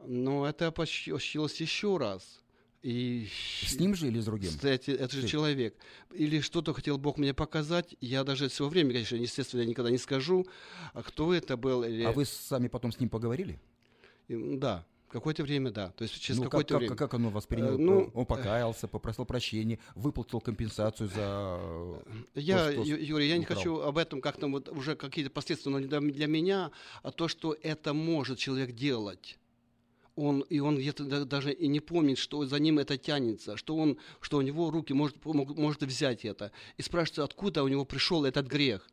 Speaker 16: но это опощилось еще раз. И
Speaker 2: С ним же или с другим?
Speaker 16: Кстати, это же
Speaker 2: Ты.
Speaker 16: человек. Или что-то хотел Бог мне показать. Я даже все время, конечно, естественно, никогда не скажу, а кто это был. Или...
Speaker 2: А вы сами потом с ним поговорили?
Speaker 16: И, Да, какое-то время, да. То есть через
Speaker 2: Ну, как,
Speaker 16: какое-то
Speaker 2: как,
Speaker 16: время.
Speaker 2: как оно восприняло?
Speaker 16: Э, ну,
Speaker 2: он покаялся, попросил прощения, выплатил компенсацию за... э,
Speaker 16: Я,
Speaker 2: то, что
Speaker 16: Юрий, я не
Speaker 2: украл.
Speaker 16: хочу об этом как-то вот уже какие-то последствия, но не для, для меня, а то, что это может человек делать. Он, и он где-то да- даже и не помнит, что за ним это тянется, что, он, что у него руки может, может взять это. И спрашивается, откуда у него пришел этот грех.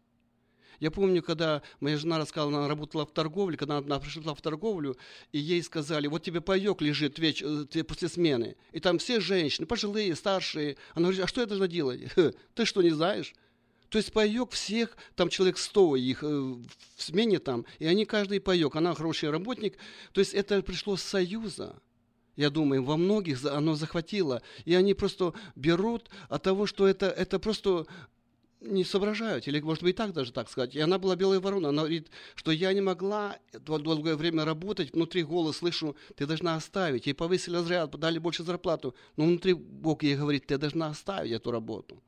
Speaker 16: Я помню, когда моя жена рассказала, она работала в торговле, когда она пришла в торговлю, и ей сказали, вот тебе паек лежит веч- э, после смены. И там все женщины, пожилые, старшие. Она говорит, а что я должна делать? «Хе, Ты что, не знаешь? То есть паек всех, там человек 100 их э, в смене там, и они каждый паек. Она хороший работник. То есть это пришло с Союза. Я думаю, во многих оно захватило. И они просто берут от того, что это, это просто не соображают, или, может быть, и так даже так сказать. И она была белая ворона, она говорит, что я не могла дол- долгое время работать, внутри голос слышу, ты должна оставить. Ей повысили разряд, дали больше зарплату, но внутри Бог ей говорит, ты должна оставить эту работу.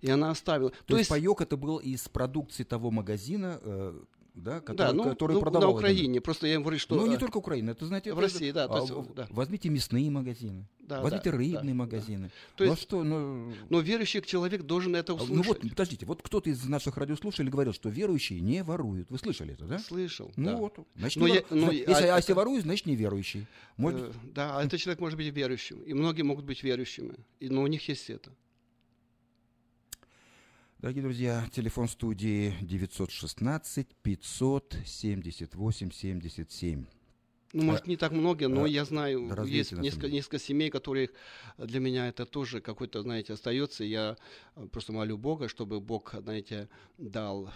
Speaker 16: И она оставила.
Speaker 2: То, есть, паек это был из продукции того магазина, э, да, который,
Speaker 16: да, ну,
Speaker 2: который
Speaker 16: ну,
Speaker 2: продавал.
Speaker 16: на
Speaker 2: это.
Speaker 16: Украине. Просто я говорю, что...
Speaker 2: Ну, не
Speaker 16: э,
Speaker 2: только Украина, это, знаете,
Speaker 16: В
Speaker 2: это-
Speaker 16: России, да. то
Speaker 2: а,
Speaker 16: есть,
Speaker 2: в-
Speaker 16: да.
Speaker 2: Возьмите мясные магазины,
Speaker 16: Да,
Speaker 2: возьмите
Speaker 16: да,
Speaker 2: рыбные
Speaker 16: да,
Speaker 2: магазины.
Speaker 16: То
Speaker 2: ну,
Speaker 16: есть-
Speaker 2: а что, ну...
Speaker 16: Но верующий человек должен это
Speaker 2: а,
Speaker 16: услышать.
Speaker 2: Ну вот, подождите, вот кто-то из наших радиослушателей говорил, что верующие не воруют. Вы слышали это, да?
Speaker 16: Слышал,
Speaker 2: Ну
Speaker 16: да.
Speaker 2: вот. Значит,
Speaker 16: Но
Speaker 2: не
Speaker 16: я-
Speaker 2: вор-
Speaker 16: но я-
Speaker 2: если,
Speaker 16: а-
Speaker 2: а если воруют, значит неверующий. Может
Speaker 16: Э, Да, а этот человек может быть верующим. И многие могут быть верующими. И, но у них есть это.
Speaker 2: Дорогие друзья, телефон студии 916 578 77.
Speaker 16: Ну, может, не так много, но
Speaker 2: а,
Speaker 16: я знаю, есть несколько, несколько семей, которых для меня это тоже какой-то, знаете, остается. Я э, просто молю Бога, чтобы Бог, знаете, дал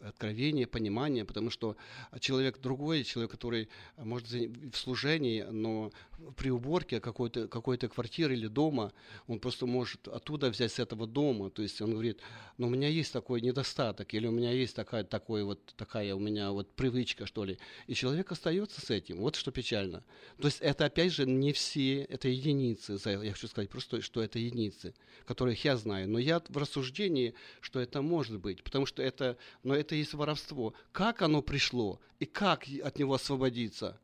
Speaker 16: откровение, понимание, потому что человек другой, человек, который э, может в служении, но при уборке какой-то какой квартиры или дома, он просто может оттуда взять с этого дома. То есть он говорит, ну у меня есть такой недостаток, или у меня есть такая, такой вот, такая у меня вот привычка, что ли. И человек остается с этим. Вот что печально. То есть это, опять же, не все, это единицы. Я хочу сказать просто, что это единицы, которых я знаю. Но я в рассуждении, что это может быть, потому что это, но это есть воровство. Как оно пришло и как от него освободиться?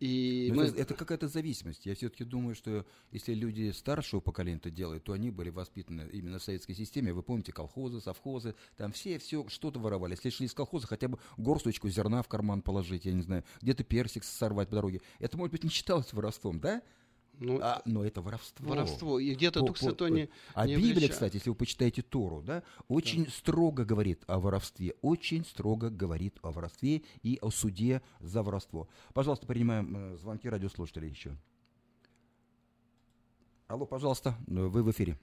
Speaker 16: И мы-
Speaker 2: это, это какая-то зависимость. Я все-таки думаю, что если люди старшего поколения это делают, то они были воспитаны именно в советской системе. Вы помните колхозы, совхозы, там все, все что-то воровали. Если шли из колхоза, хотя бы горсточку зерна в карман положить, я не знаю, где-то персик сорвать по дороге. Это, может быть, не считалось воровством, да?
Speaker 16: Ну,
Speaker 2: а, но это воровство.
Speaker 16: Воровство. И где-то Дух Святой не
Speaker 2: А
Speaker 16: не
Speaker 2: Библия,
Speaker 16: обличает.
Speaker 2: кстати, если вы почитаете Тору, да, очень строго говорит о воровстве, очень строго говорит о воровстве и о суде за воровство. Пожалуйста, принимаем э, звонки радиослушателей еще. Алло, пожалуйста, э, вы в эфире.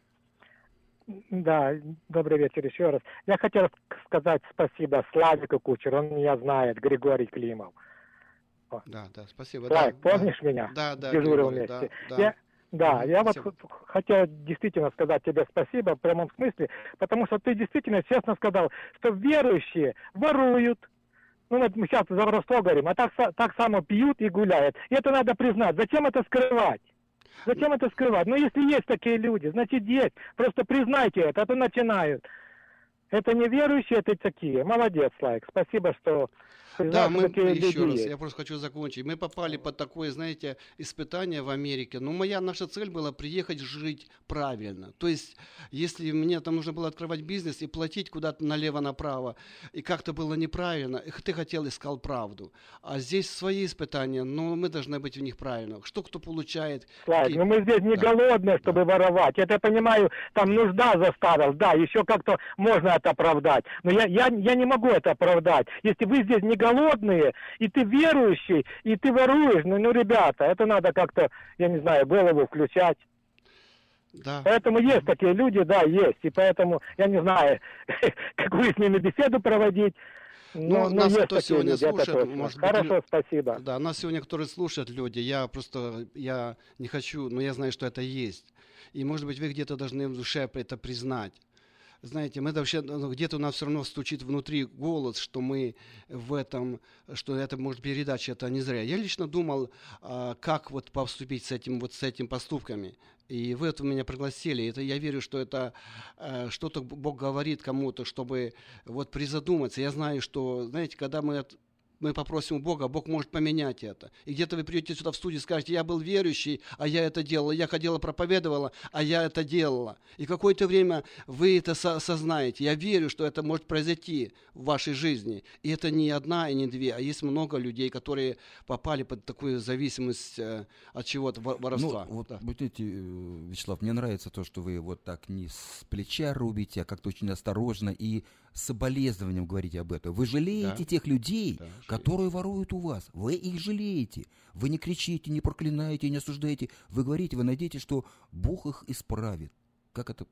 Speaker 10: Да, добрый вечер еще раз. Я хотел ск- сказать спасибо Славику Кучеру, он меня знает, Григорий Климов.
Speaker 16: Да, да, спасибо.
Speaker 10: Славик,
Speaker 16: да,
Speaker 10: помнишь
Speaker 16: да,
Speaker 10: меня?
Speaker 16: Да, да,
Speaker 10: Дежурил
Speaker 16: Григорий,
Speaker 10: вместе.
Speaker 16: да, да.
Speaker 10: Я, да, я вот
Speaker 16: спасибо.
Speaker 10: х- хотел действительно сказать тебе спасибо в прямом смысле, потому что ты действительно честно сказал, что верующие воруют, ну вот мы сейчас за воровство говорим, а так, так само пьют и гуляют. И это надо признать. Зачем это скрывать? Зачем это скрывать? Ну, если есть такие люди, значит, есть. Просто признайте это, а то начинают. Это не верующие, это такие. Молодец, Слайк. Спасибо, что
Speaker 16: Да, мы еще раз,
Speaker 10: есть.
Speaker 16: я просто хочу закончить. Мы попали под такое, знаете, испытание в Америке. Но моя наша цель была приехать жить правильно. То есть, если мне там нужно было открывать бизнес и платить куда-то налево-направо, и как-то было неправильно, и ты хотел, искал правду. А здесь свои испытания, но мы должны быть в них правильно. Что кто получает?
Speaker 10: Слайк,
Speaker 16: какие-
Speaker 10: ну мы здесь не голодные, чтобы воровать. Это я понимаю, там нужда заставила. Да, еще как-то можно это оправдать. Но я, я, я не могу это оправдать. Если вы здесь не голодные, и ты верующий, и ты воруешь, ну, ну ребята, это надо как-то, я не знаю, голову включать.
Speaker 16: Да.
Speaker 10: Поэтому есть такие люди, да, есть. И поэтому, я не знаю, какую с ними беседу проводить.
Speaker 16: Ну,
Speaker 10: но
Speaker 16: нас
Speaker 10: есть
Speaker 16: кто
Speaker 10: такие
Speaker 16: сегодня
Speaker 10: люди,
Speaker 16: слушает, может быть,
Speaker 10: Хорошо,
Speaker 16: лю-
Speaker 10: спасибо.
Speaker 16: Да, нас сегодня, которые слушают люди, я просто, я не хочу, но я знаю, что это есть. И, может быть, вы где-то должны в душе это признать. Знаете, мы вообще, ну, где-то у нас все равно стучит внутри голос, что мы в этом, что это может передача, это не зря. Я лично думал, а, как вот поступить с этим, вот с этим поступками. И вы это меня пригласили. Это я верю, что это э, что-то Бог говорит кому-то, чтобы вот призадуматься. Я знаю, что, знаете, когда мы от- мы попросим у Бога, Бог может поменять это. И где-то вы придете сюда в студию и скажете, я был верующий, а я это делала, я ходила, проповедовала, а я это делала. И какое-то время вы это со- осознаете. Я верю, что это может произойти в вашей жизни. И это не одна и не две, а есть много людей, которые попали под такую зависимость э, от чего-то, во- воровства.
Speaker 2: Ну, вот,
Speaker 16: Да.
Speaker 2: вот эти, Вячеслав, мне нравится то, что вы вот так не с плеча рубите, а как-то очень осторожно и с соболезнованием говорите об этом. Вы жалеете
Speaker 16: Да.
Speaker 2: тех людей,
Speaker 16: Да,
Speaker 2: которые воруют у вас. Вы их жалеете. Вы не кричите, не проклинаете, не осуждаете. Вы говорите, вы надеетесь, что Бог их исправит. Как это,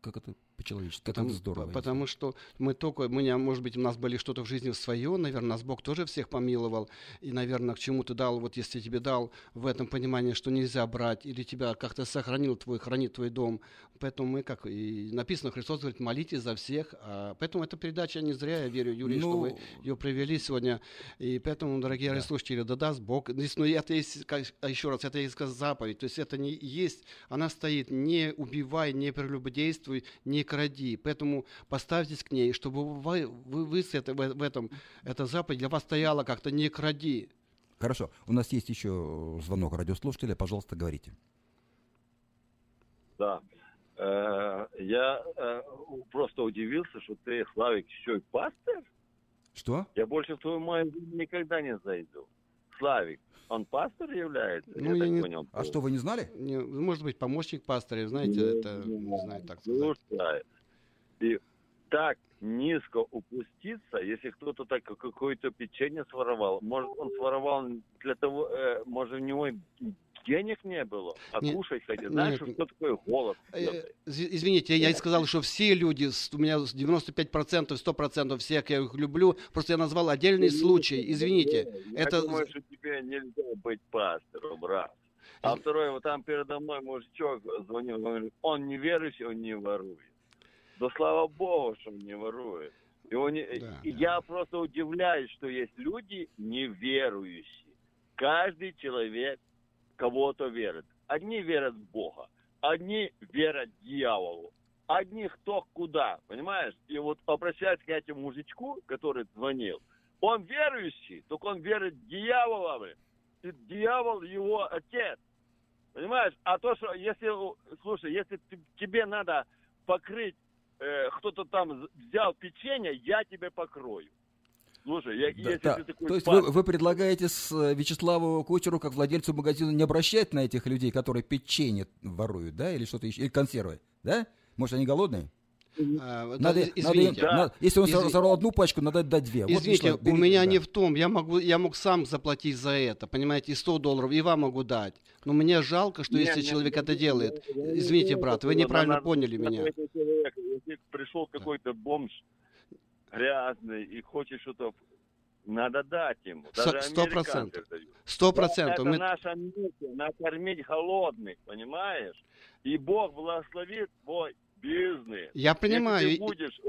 Speaker 2: как это по-человечески?
Speaker 16: Потому,
Speaker 2: это здорово.
Speaker 16: по- потому что мы только, мы, не- может быть, у нас были что-то в жизни свое, наверное, нас Бог тоже всех помиловал, и, наверное, к чему ты дал, вот если тебе дал в этом понимании, что нельзя брать, или тебя как-то сохранил твой, хранит твой дом, поэтому мы, как и написано, Христос говорит, молитесь за всех, а, поэтому эта передача не зря, я верю, Юрий, что
Speaker 2: Ну,
Speaker 16: вы ее провели сегодня, и поэтому, дорогие слушатели, да даст Бог, здесь, ну, это есть, как- а еще раз, это есть заповедь, то есть это не есть, она стоит, не убивай, не прелюбодействуй, не кради, поэтому поставьтесь к ней, чтобы вы, вы, вы с это, в, в этом, эта заповедь для вас стояла как-то, не кради.
Speaker 2: Хорошо. У нас есть еще звонок радиослушателя. Пожалуйста, говорите.
Speaker 8: Да. Э, Я э, просто удивился, что ты, Славик, еще и пастор?
Speaker 2: Что?
Speaker 8: Я больше в твою магазин никогда не зайду. Славик, он пастор является?
Speaker 16: Ну,
Speaker 8: я
Speaker 16: я
Speaker 8: так
Speaker 16: не-
Speaker 8: понял.
Speaker 2: А что, вы не знали?
Speaker 16: Не, может быть, помощник пастора, знаете, это, не знаю, так сказать.
Speaker 8: Слушай, и так низко упуститься, если кто-то так какое-то печенье своровал, может, он своровал для того, э, может, у него денег не было, а
Speaker 16: Не-
Speaker 8: кушать хотел. Знаешь,
Speaker 16: нет.
Speaker 8: что такое голод?
Speaker 16: Э, из- Извините, я, я сказал, что все люди, у меня 95%, 100% всех я их люблю, просто я назвал отдельный случай, извините.
Speaker 8: Я
Speaker 16: Это
Speaker 8: думаю, что тебе нельзя быть пастором, раз. А второе, вот там передо мной мужичок звонил, говорит, он не верующий, он не ворует. Да слава богу, что он не ворует. И, он не- и я просто удивляюсь, что есть люди неверующие. Каждый человек кого-то верит. Одни верят в Бога, одни верят дьяволу, одни кто куда, понимаешь? И вот обращаясь к этому мужичку, который звонил, он верующий, только он верит дьявола, блин. И дьявол его отец. Понимаешь? А то, что если, слушай, если ты- тебе надо покрыть, э, кто-то там взял печенье, я тебе покрою. Слушай, я,
Speaker 2: Да,
Speaker 8: если
Speaker 2: да.
Speaker 8: ты такой
Speaker 2: То есть
Speaker 8: пас-
Speaker 2: вы, вы предлагаете с э, Вячеславу Кучеру, как владельцу магазина, не обращать на этих людей, которые печенье воруют, да, или что-то еще, или консервы, да? Может, они голодные?
Speaker 16: А, вот,
Speaker 2: Надо,
Speaker 16: из-
Speaker 2: надо
Speaker 16: извините.
Speaker 2: надо- если он
Speaker 16: Изви-
Speaker 2: сорвал одну пачку, надо дать две. Вот,
Speaker 16: Извините,
Speaker 2: Вячеслав,
Speaker 16: у меня
Speaker 2: да.
Speaker 16: не в том, я могу, я мог сам заплатить за это, понимаете, и 100 долларов, и вам могу дать. Но мне жалко, что
Speaker 8: Не,
Speaker 16: если
Speaker 8: не,
Speaker 16: человек
Speaker 8: не,
Speaker 16: это
Speaker 8: не,
Speaker 16: делает.
Speaker 8: не
Speaker 16: Извините, брат, вы неправильно
Speaker 8: надо-
Speaker 16: поняли
Speaker 8: надо
Speaker 16: меня.
Speaker 8: Если пришел какой-то бомж грязный и хочет что-то, надо дать ему. Даже
Speaker 16: сто процентов. Сто процентов.
Speaker 8: Это
Speaker 16: Мы-
Speaker 8: наша миссия, накормить голодных, понимаешь? И Бог благословит твой бизнес.
Speaker 16: Я понимаю,
Speaker 8: Если ты будешь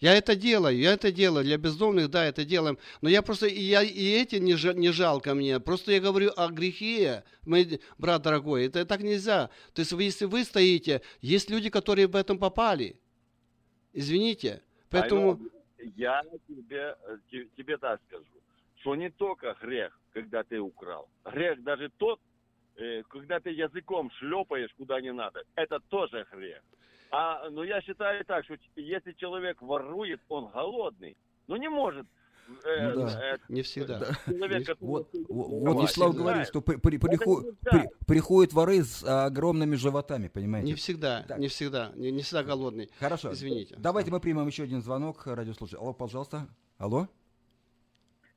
Speaker 16: Я это делаю, я это делаю. Для бездомных, да, это делаем. Но я просто, и, я, и эти не, жа- не жалко мне. Просто я говорю о грехе, мой брат дорогой. Это так нельзя. То есть вы, если вы стоите, есть люди, которые в этом попали. Извините. Поэтому...
Speaker 8: Я тебе, э, те- тебе так скажу, что не только грех, когда ты украл. Грех даже тот, э, когда ты языком шлепаешь куда не надо. Это тоже грех. А, но я считаю так, что если человек ворует, он голодный. Ну не может. Э,
Speaker 2: Ну да.
Speaker 8: э,
Speaker 16: Не всегда.
Speaker 8: человек, который-
Speaker 2: Вот, вот, Вячеслав говорит, что при- при-
Speaker 8: Это
Speaker 2: прихо-
Speaker 8: нельзя.
Speaker 2: при- приходят воры с огромными животами, понимаете?
Speaker 16: Не всегда, не всегда, не, не всегда голодный.
Speaker 2: Хорошо.
Speaker 16: Извините.
Speaker 2: Давайте мы примем еще один звонок, радиослушатель. Алло, пожалуйста. Алло?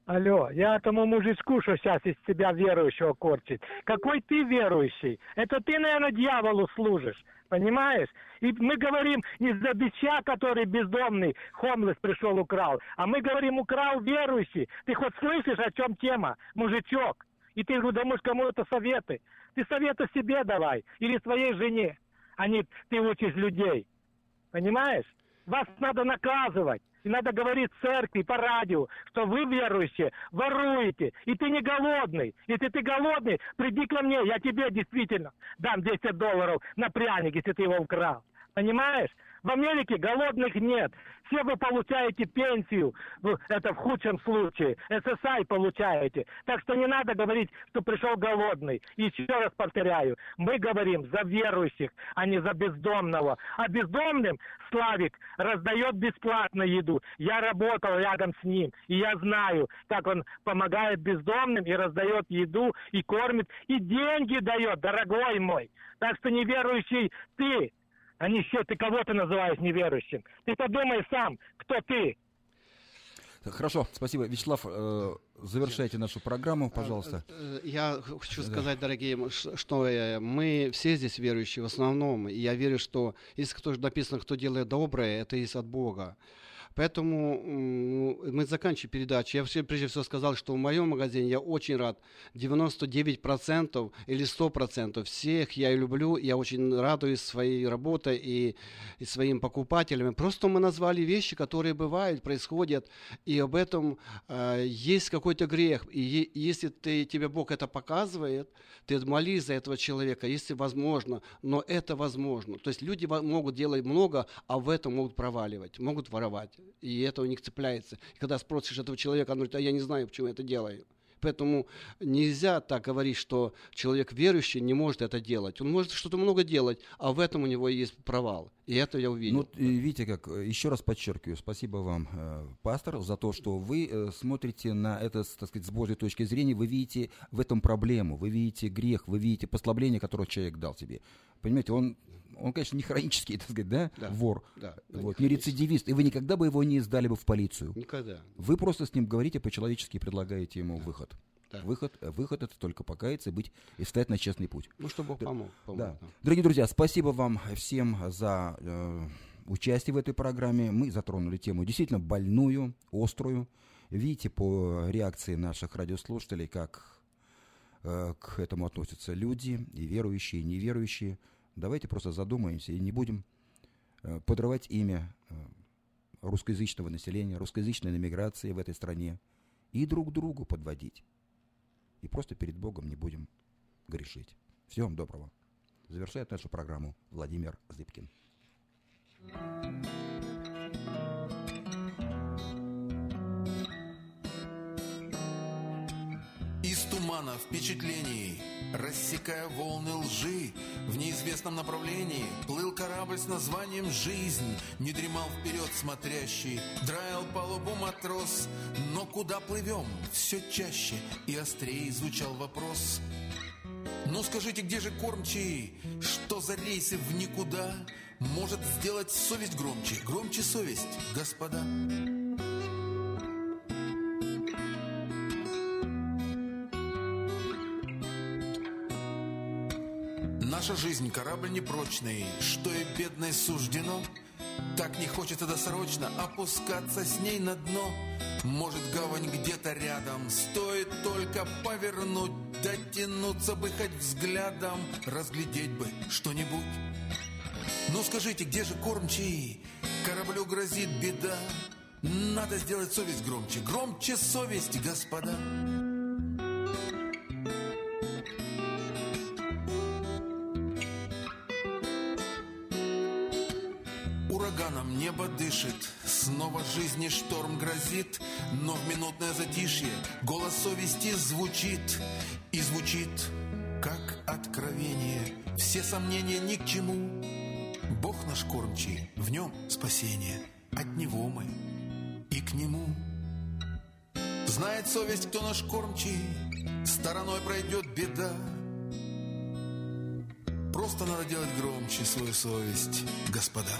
Speaker 10: Алло, я этому мужичку, что сейчас из себя верующего корчит. Какой ты верующий? Это ты, наверное, дьяволу служишь, понимаешь? И мы говорим не за бича, который бездомный, хомлес пришел, украл, а мы говорим, украл верующий. Ты хоть слышишь, о чем тема, мужичок? И ты думаешь, кому это советы? Ты советы себе давай или своей жене, а не ты учишь людей. Понимаешь? Вас надо наказывать. И надо говорить церкви, по радио, что вы, верующие, воруете. И ты не голодный. Если ты голодный, приди ко мне, я тебе действительно дам 10 долларов на пряник, если ты его украл. Понимаешь? В Америке голодных нет. Все вы получаете пенсию, в- это в худшем случае. SSI получаете. Так что не надо говорить, что пришел голодный. Еще раз повторяю, мы говорим за верующих, а не за бездомного. А бездомным Славик раздает бесплатно еду. Я работал рядом с ним, и я знаю, как он помогает бездомным и раздает еду, и кормит, и деньги дает, дорогой мой. Так что неверующий ты, а не все, ты кого ты называешь неверующим. Ты подумай сам, кто ты.
Speaker 2: Хорошо, спасибо. Вячеслав, э, завершайте нашу программу, пожалуйста.
Speaker 16: Э, Я хочу сказать, дорогие, что э, мы все здесь верующие в основном. И я верю, что если кто написано, кто делает доброе, это есть от Бога. Поэтому м, мы заканчиваем передачу. Я все, прежде всего сказал, что в моем магазине я очень рад. 99% или 100% всех я люблю. Я очень радуюсь своей работой и, и своим покупателям. Просто мы назвали вещи, которые бывают, происходят. И об этом э, есть какой-то грех. И если ты, тебе Бог это показывает, ты молись за этого человека, если возможно. Но это возможно. То есть люди могут делать много, а в этом могут проваливать, могут воровать. И это у них цепляется. И когда спросишь этого человека, он говорит, а я не знаю, почему я это делаю. Поэтому нельзя так говорить, что человек верующий не может это делать. Он может что-то много делать, а в этом у него есть провал. И это я увидел.
Speaker 2: Ну, видите, как, еще раз подчеркиваю, спасибо вам, э, пастор, за то, что вы э, смотрите на это, так сказать, с Божьей точки зрения, вы видите в этом проблему, вы видите грех, вы видите послабление, которое человек дал тебе. Понимаете, он, он конечно, не хронический, так сказать, да,
Speaker 16: Да,
Speaker 2: вор,
Speaker 16: да,
Speaker 2: вот,
Speaker 16: не
Speaker 2: не рецидивист, и вы никогда бы его не сдали бы в полицию.
Speaker 16: Никогда.
Speaker 2: Вы просто с ним говорите по-человечески и предлагаете ему выход.
Speaker 16: Да.
Speaker 2: Выход, э, выход это только покаяться и быть и встать на честный путь.
Speaker 16: Ну, что Бог
Speaker 2: Да.
Speaker 16: помог. помог,
Speaker 2: Да.
Speaker 16: да.
Speaker 2: Дорогие друзья, спасибо вам всем за э, участие в этой программе. Мы затронули тему действительно больную, острую. Видите по реакции наших радиослушателей, как э, к этому относятся люди, и верующие, и неверующие. Давайте просто задумаемся и не будем э, подрывать имя э, русскоязычного населения, русскоязычной иммиграции в этой стране и друг другу подводить. И просто перед Богом не будем грешить. Всего вам доброго. Завершает нашу программу Владимир Зыбкин.
Speaker 17: Из тумана впечатлений Рассекая волны лжи, в неизвестном направлении Плыл корабль с названием «Жизнь», Не дремал вперед смотрящий, драил палубу матрос. Но куда плывем? Все чаще и острее звучал вопрос. Ну скажите, где же кормчий? Что за рейсы в никуда? Может сделать совесть громче, громче совесть, господа. Наша жизнь корабль непрочный, что и бедной суждено. Так не хочется досрочно опускаться с ней на дно. Может, гавань где-то рядом, стоит только повернуть, дотянуться бы хоть взглядом, разглядеть бы что-нибудь. Ну скажите, где же кормчий? Кораблю грозит беда. Надо сделать совесть громче, громче совесть, господа. Дышит, снова жизни шторм грозит, но в минутное затишье голос совести звучит и звучит, как откровение. Все сомнения ни к чему. Бог наш кормчий, в нем спасение, от него мы и к нему. Знает совесть, кто наш кормчий, стороной пройдет беда. Просто надо делать громче свою совесть, господа.